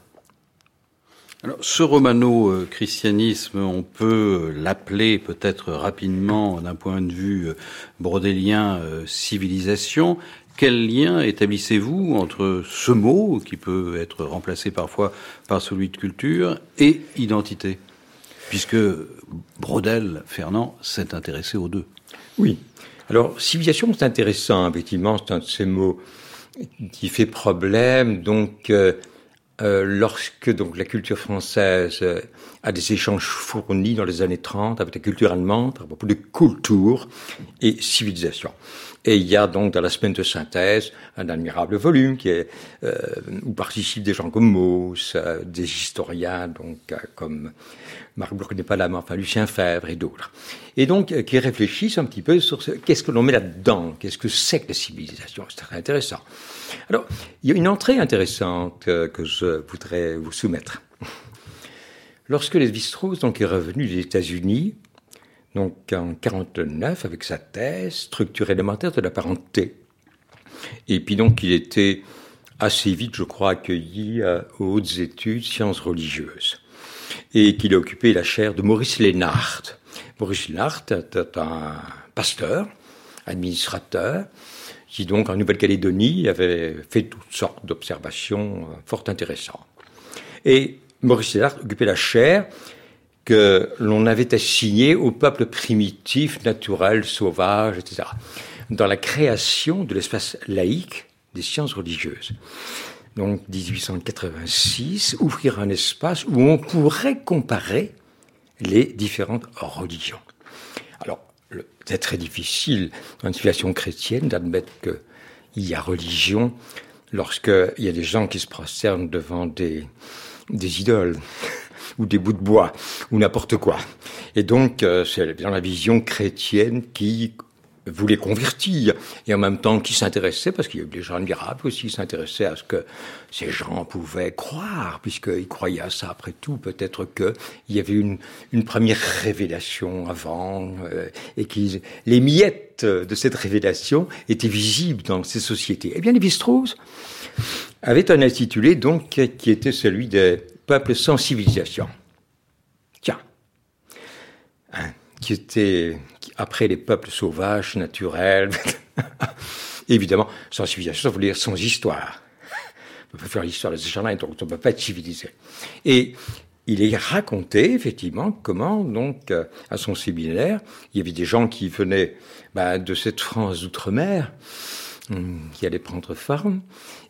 Alors, ce romano-christianisme, on peut l'appeler peut-être rapidement, d'un point de vue euh, brodélien, euh, civilisation. Quel lien établissez-vous entre ce mot, qui peut être remplacé parfois par celui de culture, et identité? Puisque Brodel, Fernand, s'est intéressé aux deux. Oui. Alors, civilisation, c'est intéressant, effectivement, c'est un de ces mots qui fait problème. Donc, euh, euh, lorsque donc la culture française euh, a des échanges fournis dans les années 30 avec la culture allemande à propos de culture et civilisation. Et il y a donc dans la semaine de synthèse un admirable volume qui est euh, où participent des gens comme Mauss, des historiens donc comme Marc mais enfin Lucien Fèvre et d'autres. Et donc qui réfléchissent un petit peu sur ce, qu'est-ce que l'on met là-dedans, qu'est-ce que c'est que la civilisation? C'est très intéressant. Alors, il y a une entrée intéressante euh, que je voudrais vous soumettre. Lorsque Lévi-Strauss est revenu des États-Unis, donc en 49 avec sa thèse structure élémentaire de la parenté, et puis donc il était assez vite, je crois, accueilli euh, aux hautes études sciences religieuses, et qu'il a occupé la chaire de Maurice Lénard. Maurice Lénard était un pasteur, administrateur, qui donc en Nouvelle-Calédonie avait fait toutes sortes d'observations euh, fort intéressantes. Et Maurice César occupait la chaire que l'on avait assignée au peuple primitif, naturel, sauvage, etc., dans la création de l'espace laïque des sciences religieuses. Donc 1886, ouvrir un espace où on pourrait comparer les différentes religions. C'est très difficile dans une situation chrétienne d'admettre qu'il y a religion lorsqu'il y a des gens qui se prosternent devant des, des idoles [laughs] ou des bouts de bois ou n'importe quoi. Et donc, euh, c'est dans la vision chrétienne qui voulait convertir et en même temps qui s'intéressait, parce qu'il y a eu des gens admirables aussi, s'intéressaient à ce que ces gens pouvaient croire, puisqu'ils croyaient à ça après tout. Peut-être qu'il y avait une, une première révélation avant euh, et que les miettes de cette révélation étaient visibles dans ces sociétés. Eh bien, les strauss avait un intitulé donc qui était celui des peuples sans civilisation. Tiens. Hein qui était après les peuples sauvages, naturels. [laughs] Évidemment, sans civilisation, ça veut dire sans histoire. On peut pas faire l'histoire de ces gens-là, donc on ne peut pas être civilisé. Et il est raconté effectivement comment donc euh, à son séminaire il y avait des gens qui venaient bah, de cette France d'outre-mer hum, qui allaient prendre forme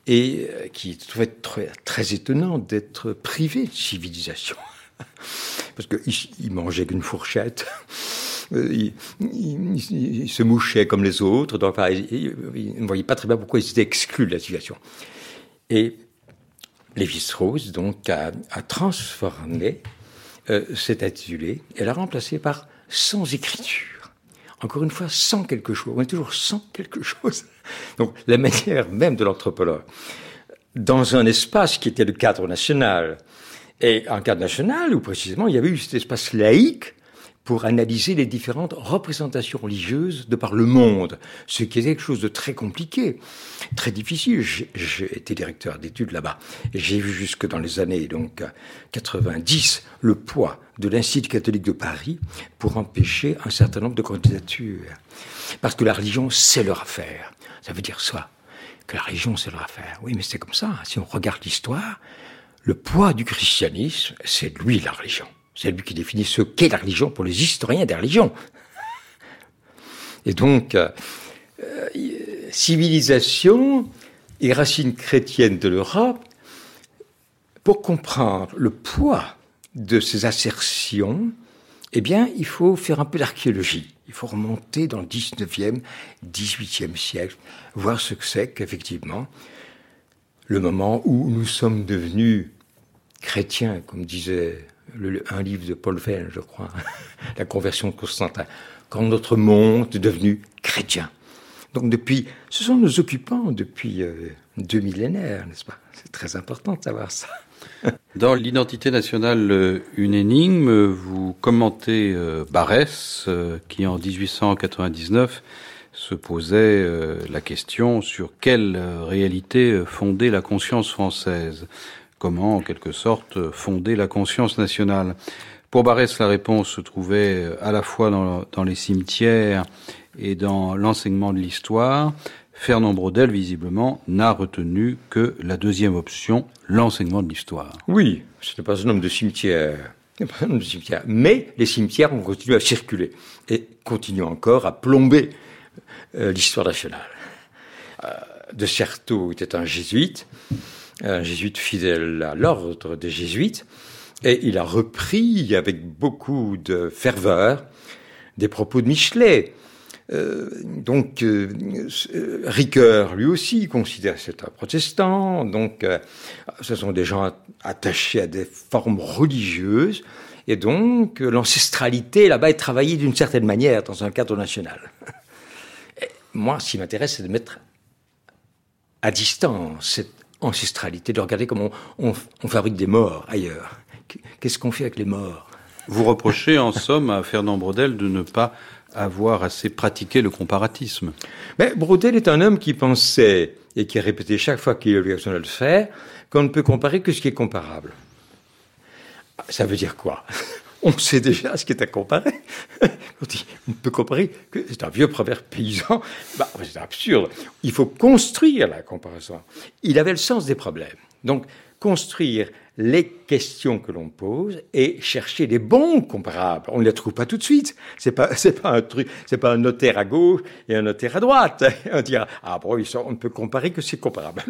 et euh, qui trouvaient très, très étonnant d'être privés de civilisation [laughs] [laughs] parce qu'il mangeait qu'une fourchette. [laughs] Euh, il, se mouchait comme les autres, donc il, ne voyait pas très bien pourquoi il étaient exclus de la situation. Et Lévi-Strauss donc a, transformé euh, cet intitulé et l'a remplacé par sans écriture. Encore une fois, sans quelque chose. On est toujours sans quelque chose. [laughs] Donc la manière même de l'anthropologue, dans un espace qui était le cadre national, et en cadre national, où précisément il y avait eu cet espace laïque pour analyser les différentes représentations religieuses de par le monde, ce qui est quelque chose de très compliqué, très difficile. J'ai été directeur d'études là-bas. J'ai vu jusque dans les années donc 90 le poids de l'Institut catholique de Paris pour empêcher un certain nombre de candidatures. Parce que la religion, c'est leur affaire. Ça veut dire ça, que la religion, c'est leur affaire. Oui, mais c'est comme ça. Si on regarde l'histoire, le poids du christianisme, c'est lui la religion. C'est lui qui définit ce qu'est la religion pour les historiens des religions. Et donc, euh, euh, civilisation et racines chrétiennes de l'Europe, pour comprendre le poids de ces assertions, eh bien, il faut faire un peu d'archéologie. Il faut remonter dans le 19e, 18e siècle, voir ce que c'est qu'effectivement, le moment où nous sommes devenus chrétiens, comme disait un livre de Paul Verne, je crois, [laughs] La conversion de Constantin, quand notre monde est devenu chrétien. Donc depuis, ce sont nos occupants depuis euh, deux millénaires, n'est-ce pas? C'est très important de savoir ça. [laughs] Dans l'identité nationale, euh, une énigme, vous commentez euh, Barès, qui en 1899 se posait la question sur quelle réalité fondait la conscience française, comment en quelque sorte fonder la conscience nationale. Pour Barès, la réponse se trouvait à la fois dans, les cimetières et dans l'enseignement de l'histoire, Fernand Braudel, visiblement, n'a retenu que la deuxième option, l'enseignement de l'histoire. Oui, ce n'est pas un homme de cimetière. Pas un homme de cimetière. Mais les cimetières ont continué à circuler et continuent encore à plomber euh, l'histoire nationale. Euh, de Certeau était un jésuite, un jésuite fidèle à l'ordre des jésuites, et il a repris avec beaucoup de ferveur des propos de Michelet, euh, donc, euh, Ricoeur, lui aussi, considère c'est un protestant. Donc, euh, ce sont des gens attachés à des formes religieuses. Et donc, l'ancestralité, là-bas, est travaillée d'une certaine manière dans un cadre national. moi, ce qui m'intéresse, c'est de mettre à distance cette ancestralité, de regarder comment on fabrique des morts ailleurs. Qu'est-ce qu'on fait avec les morts? Vous reprochez, en somme, à Fernand Brodel de ne pas avoir assez pratiqué le comparatisme. Mais Brodel est un homme qui pensait, et qui a répété chaque fois qu'il a l'occasion de le faire, qu'on ne peut comparer que ce qui est comparable. Ça veut dire quoi? [laughs] On sait déjà ce qui est à comparer. [laughs] On peut comparer que c'est un vieux proverbe paysan. [laughs] Bah, c'est absurde. Il faut construire la comparaison. Il avait le sens des problèmes. Donc, construire les questions que l'on pose et chercher les bons comparables. On ne les trouve pas tout de suite. C'est pas, [laughs] c'est pas un truc, c'est pas un notaire à gauche et un notaire à droite. [laughs] On dira, ah bon, on ne peut comparer que c'est comparable.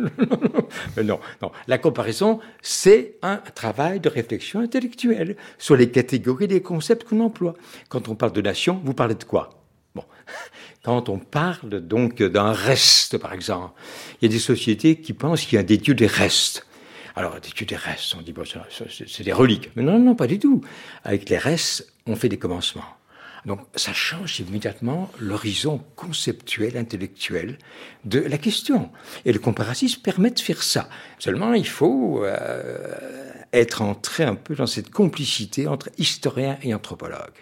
[laughs] Mais non, non. La comparaison, c'est un travail de réflexion intellectuelle sur les catégories des concepts qu'on emploie. Quand on parle de nation, vous parlez de quoi? Bon. Quand on parle donc d'un reste, par exemple, il y a des sociétés qui pensent qu'il y a des dieux des restes. Alors, tu des restes, on dit, bon, c'est des reliques. Mais non, non, pas du tout. Avec les restes, on fait des commencements. Donc, ça change immédiatement l'horizon conceptuel, intellectuel de la question. Et le comparatisme permet de faire ça. Seulement, il faut euh, être entré un peu dans cette complicité entre historien et anthropologue.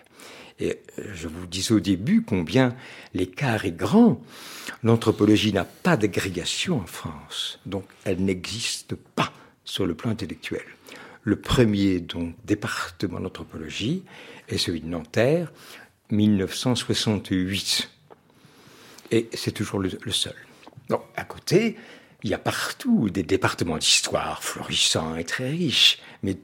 Et euh, je vous disais au début combien l'écart est grand. L'anthropologie n'a pas d'agrégation en France, donc elle n'existe pas sur le plan intellectuel. Le premier donc, département d'anthropologie est celui de Nanterre, 1968. Et c'est toujours le, seul. Donc, à côté, il y a partout des départements d'histoire florissants et très riches, mais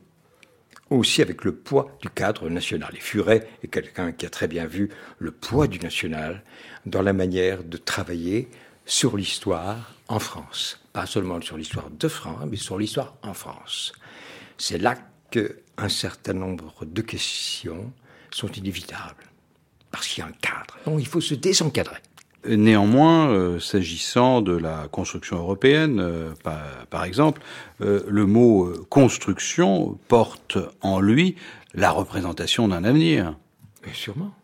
aussi avec le poids du cadre national. Et Furet est quelqu'un qui a très bien vu le poids du national dans la manière de travailler sur l'histoire en France pas seulement sur l'histoire de France, mais sur l'histoire en France. C'est là qu'un certain nombre de questions sont inévitables, parce qu'il y a un cadre. Donc il faut se désencadrer. Néanmoins, euh, s'agissant de la construction européenne, euh, par, exemple, euh, le mot construction porte en lui la représentation d'un avenir. Sûrement.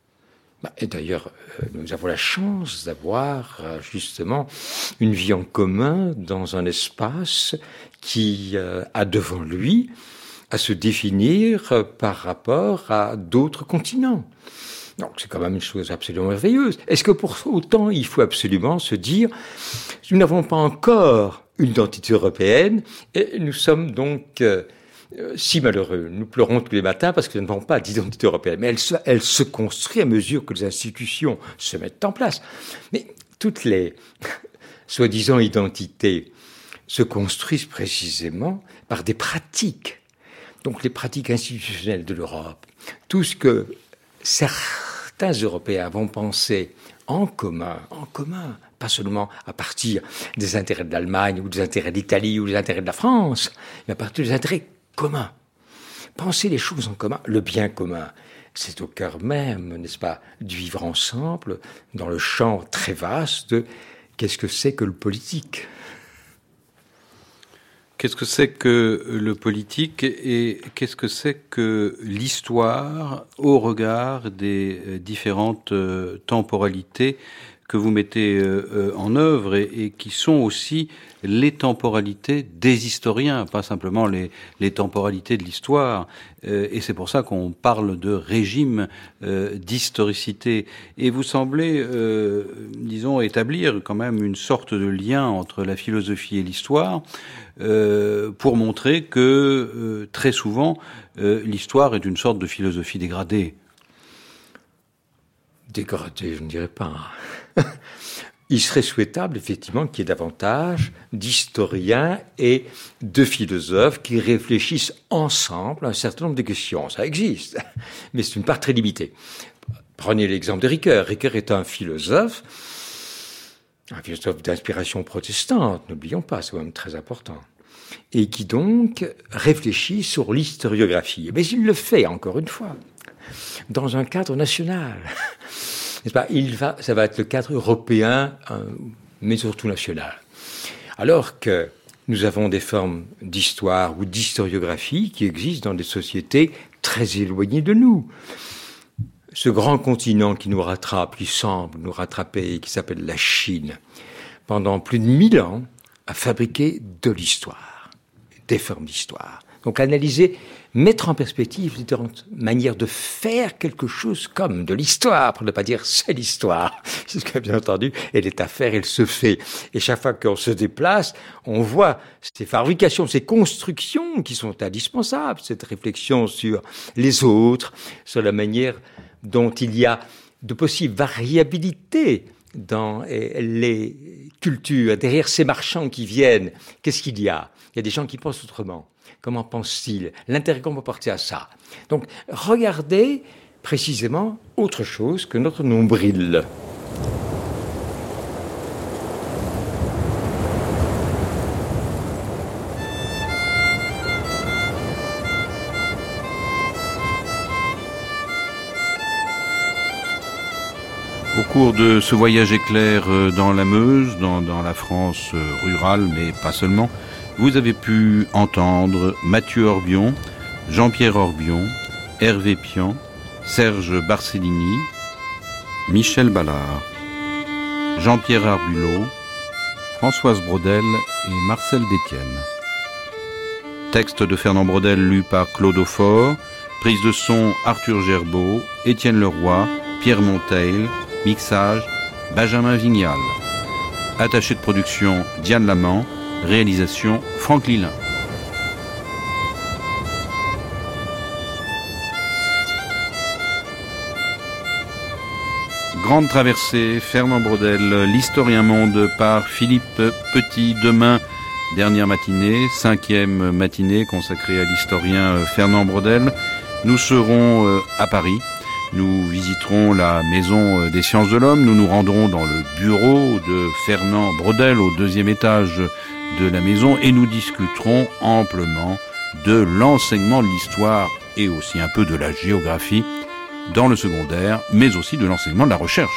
Bah, et d'ailleurs, euh, nous avons la chance d'avoir euh, justement une vie en commun dans un espace qui euh, a devant lui à se définir par rapport à d'autres continents. Donc c'est quand même une chose absolument merveilleuse. Est-ce que pour autant il faut absolument se dire nous n'avons pas encore une identité européenne et nous sommes donc euh, si malheureux. Nous pleurons tous les matins parce que nous n'avons pas d'identité européenne. Mais elle se, elle se construit à mesure que les institutions se mettent en place. Mais toutes les [laughs] soi-disant identités se construisent précisément par des pratiques. Donc les pratiques institutionnelles de l'Europe. Tout ce que certains Européens vont penser en commun, en commun, pas seulement à partir des intérêts de l'Allemagne ou des intérêts d'Italie ou des intérêts de la France, mais à partir des intérêts commun. Penser les choses en commun, le bien commun, c'est au cœur même, n'est-ce pas, du vivre ensemble dans le champ très vaste de qu'est-ce que c'est que le politique. Qu'est-ce que c'est que le politique et qu'est-ce que c'est que l'histoire au regard des euh, différentes euh, temporalités que vous mettez euh, en œuvre et, qui sont aussi les temporalités des historiens, pas simplement les, les temporalités de l'histoire. et c'est pour ça qu'on parle de régime d'historicité. Et vous semblez, disons, établir quand même une sorte de lien entre la philosophie et l'histoire. Euh, pour montrer que euh, très souvent euh, l'histoire est une sorte de philosophie dégradée. Dégradée, je ne dirais pas. Il serait souhaitable effectivement qu'il y ait davantage d'historiens et de philosophes qui réfléchissent ensemble à un certain nombre de questions. Ça existe, [laughs] mais c'est une part très limitée. Prenez l'exemple de Ricoeur. Ricoeur est un philosophe un philosophe d'inspiration protestante, n'oublions pas, c'est quand même très important, et qui donc réfléchit sur l'historiographie. Mais il le fait, encore une fois, dans un cadre national. N'est-ce pas? Il va, Ça va être le cadre européen, euh, mais surtout national. Alors que nous avons des formes d'histoire ou d'historiographie qui existent dans des sociétés très éloignées de nous ce grand continent qui nous rattrape, qui semble nous rattraper, qui s'appelle la Chine, pendant plus de mille ans, a fabriqué de l'histoire, des formes d'histoire. Donc analyser, mettre en perspective différentes manières de faire quelque chose comme de l'histoire, pour ne pas dire c'est l'histoire. [laughs] C'est ce que bien entendu, elle est à faire, elle se fait. Et chaque fois qu'on se déplace, on voit ces fabrications, ces constructions qui sont indispensables, cette réflexion sur les autres, sur la manière dont il y a de possibles variabilités dans eh, les cultures, derrière ces marchands qui viennent, qu'est-ce qu'il y a? Il y a des gens qui pensent autrement. Comment pensent-ils L'intérêt qu'on peut porter à ça. Donc, regardez précisément autre chose que notre nombril. Au cours de ce voyage éclair euh, dans la Meuse, dans, la France euh, rurale, mais pas seulement, vous avez pu entendre Mathieu Orbion, Jean-Pierre Orbion, Hervé Pian, Serge Barcellini, Michel Ballard, Jean-Pierre Arbulot, Françoise Brodel et Marcel Détienne. Texte de Fernand Brodel lu par Claude Aufort, prise de son Arthur Gerbeau, Étienne Leroy, Pierre Monteil, Mixage, Benjamin Vignal. Attaché de production, Diane Lamant. Réalisation, Franck. Grande traversée, Fernand Brodel, l'historien monde par Philippe Petit. Demain, dernière matinée, cinquième matinée consacrée à l'historien Fernand Brodel. Nous serons euh, à Paris nous visiterons la Maison euh, des sciences de l'homme, nous nous rendrons dans le bureau de Fernand Brodel au deuxième étage de la maison et nous discuterons amplement de l'enseignement de l'histoire et aussi un peu de la géographie dans le secondaire, mais aussi de l'enseignement de la recherche.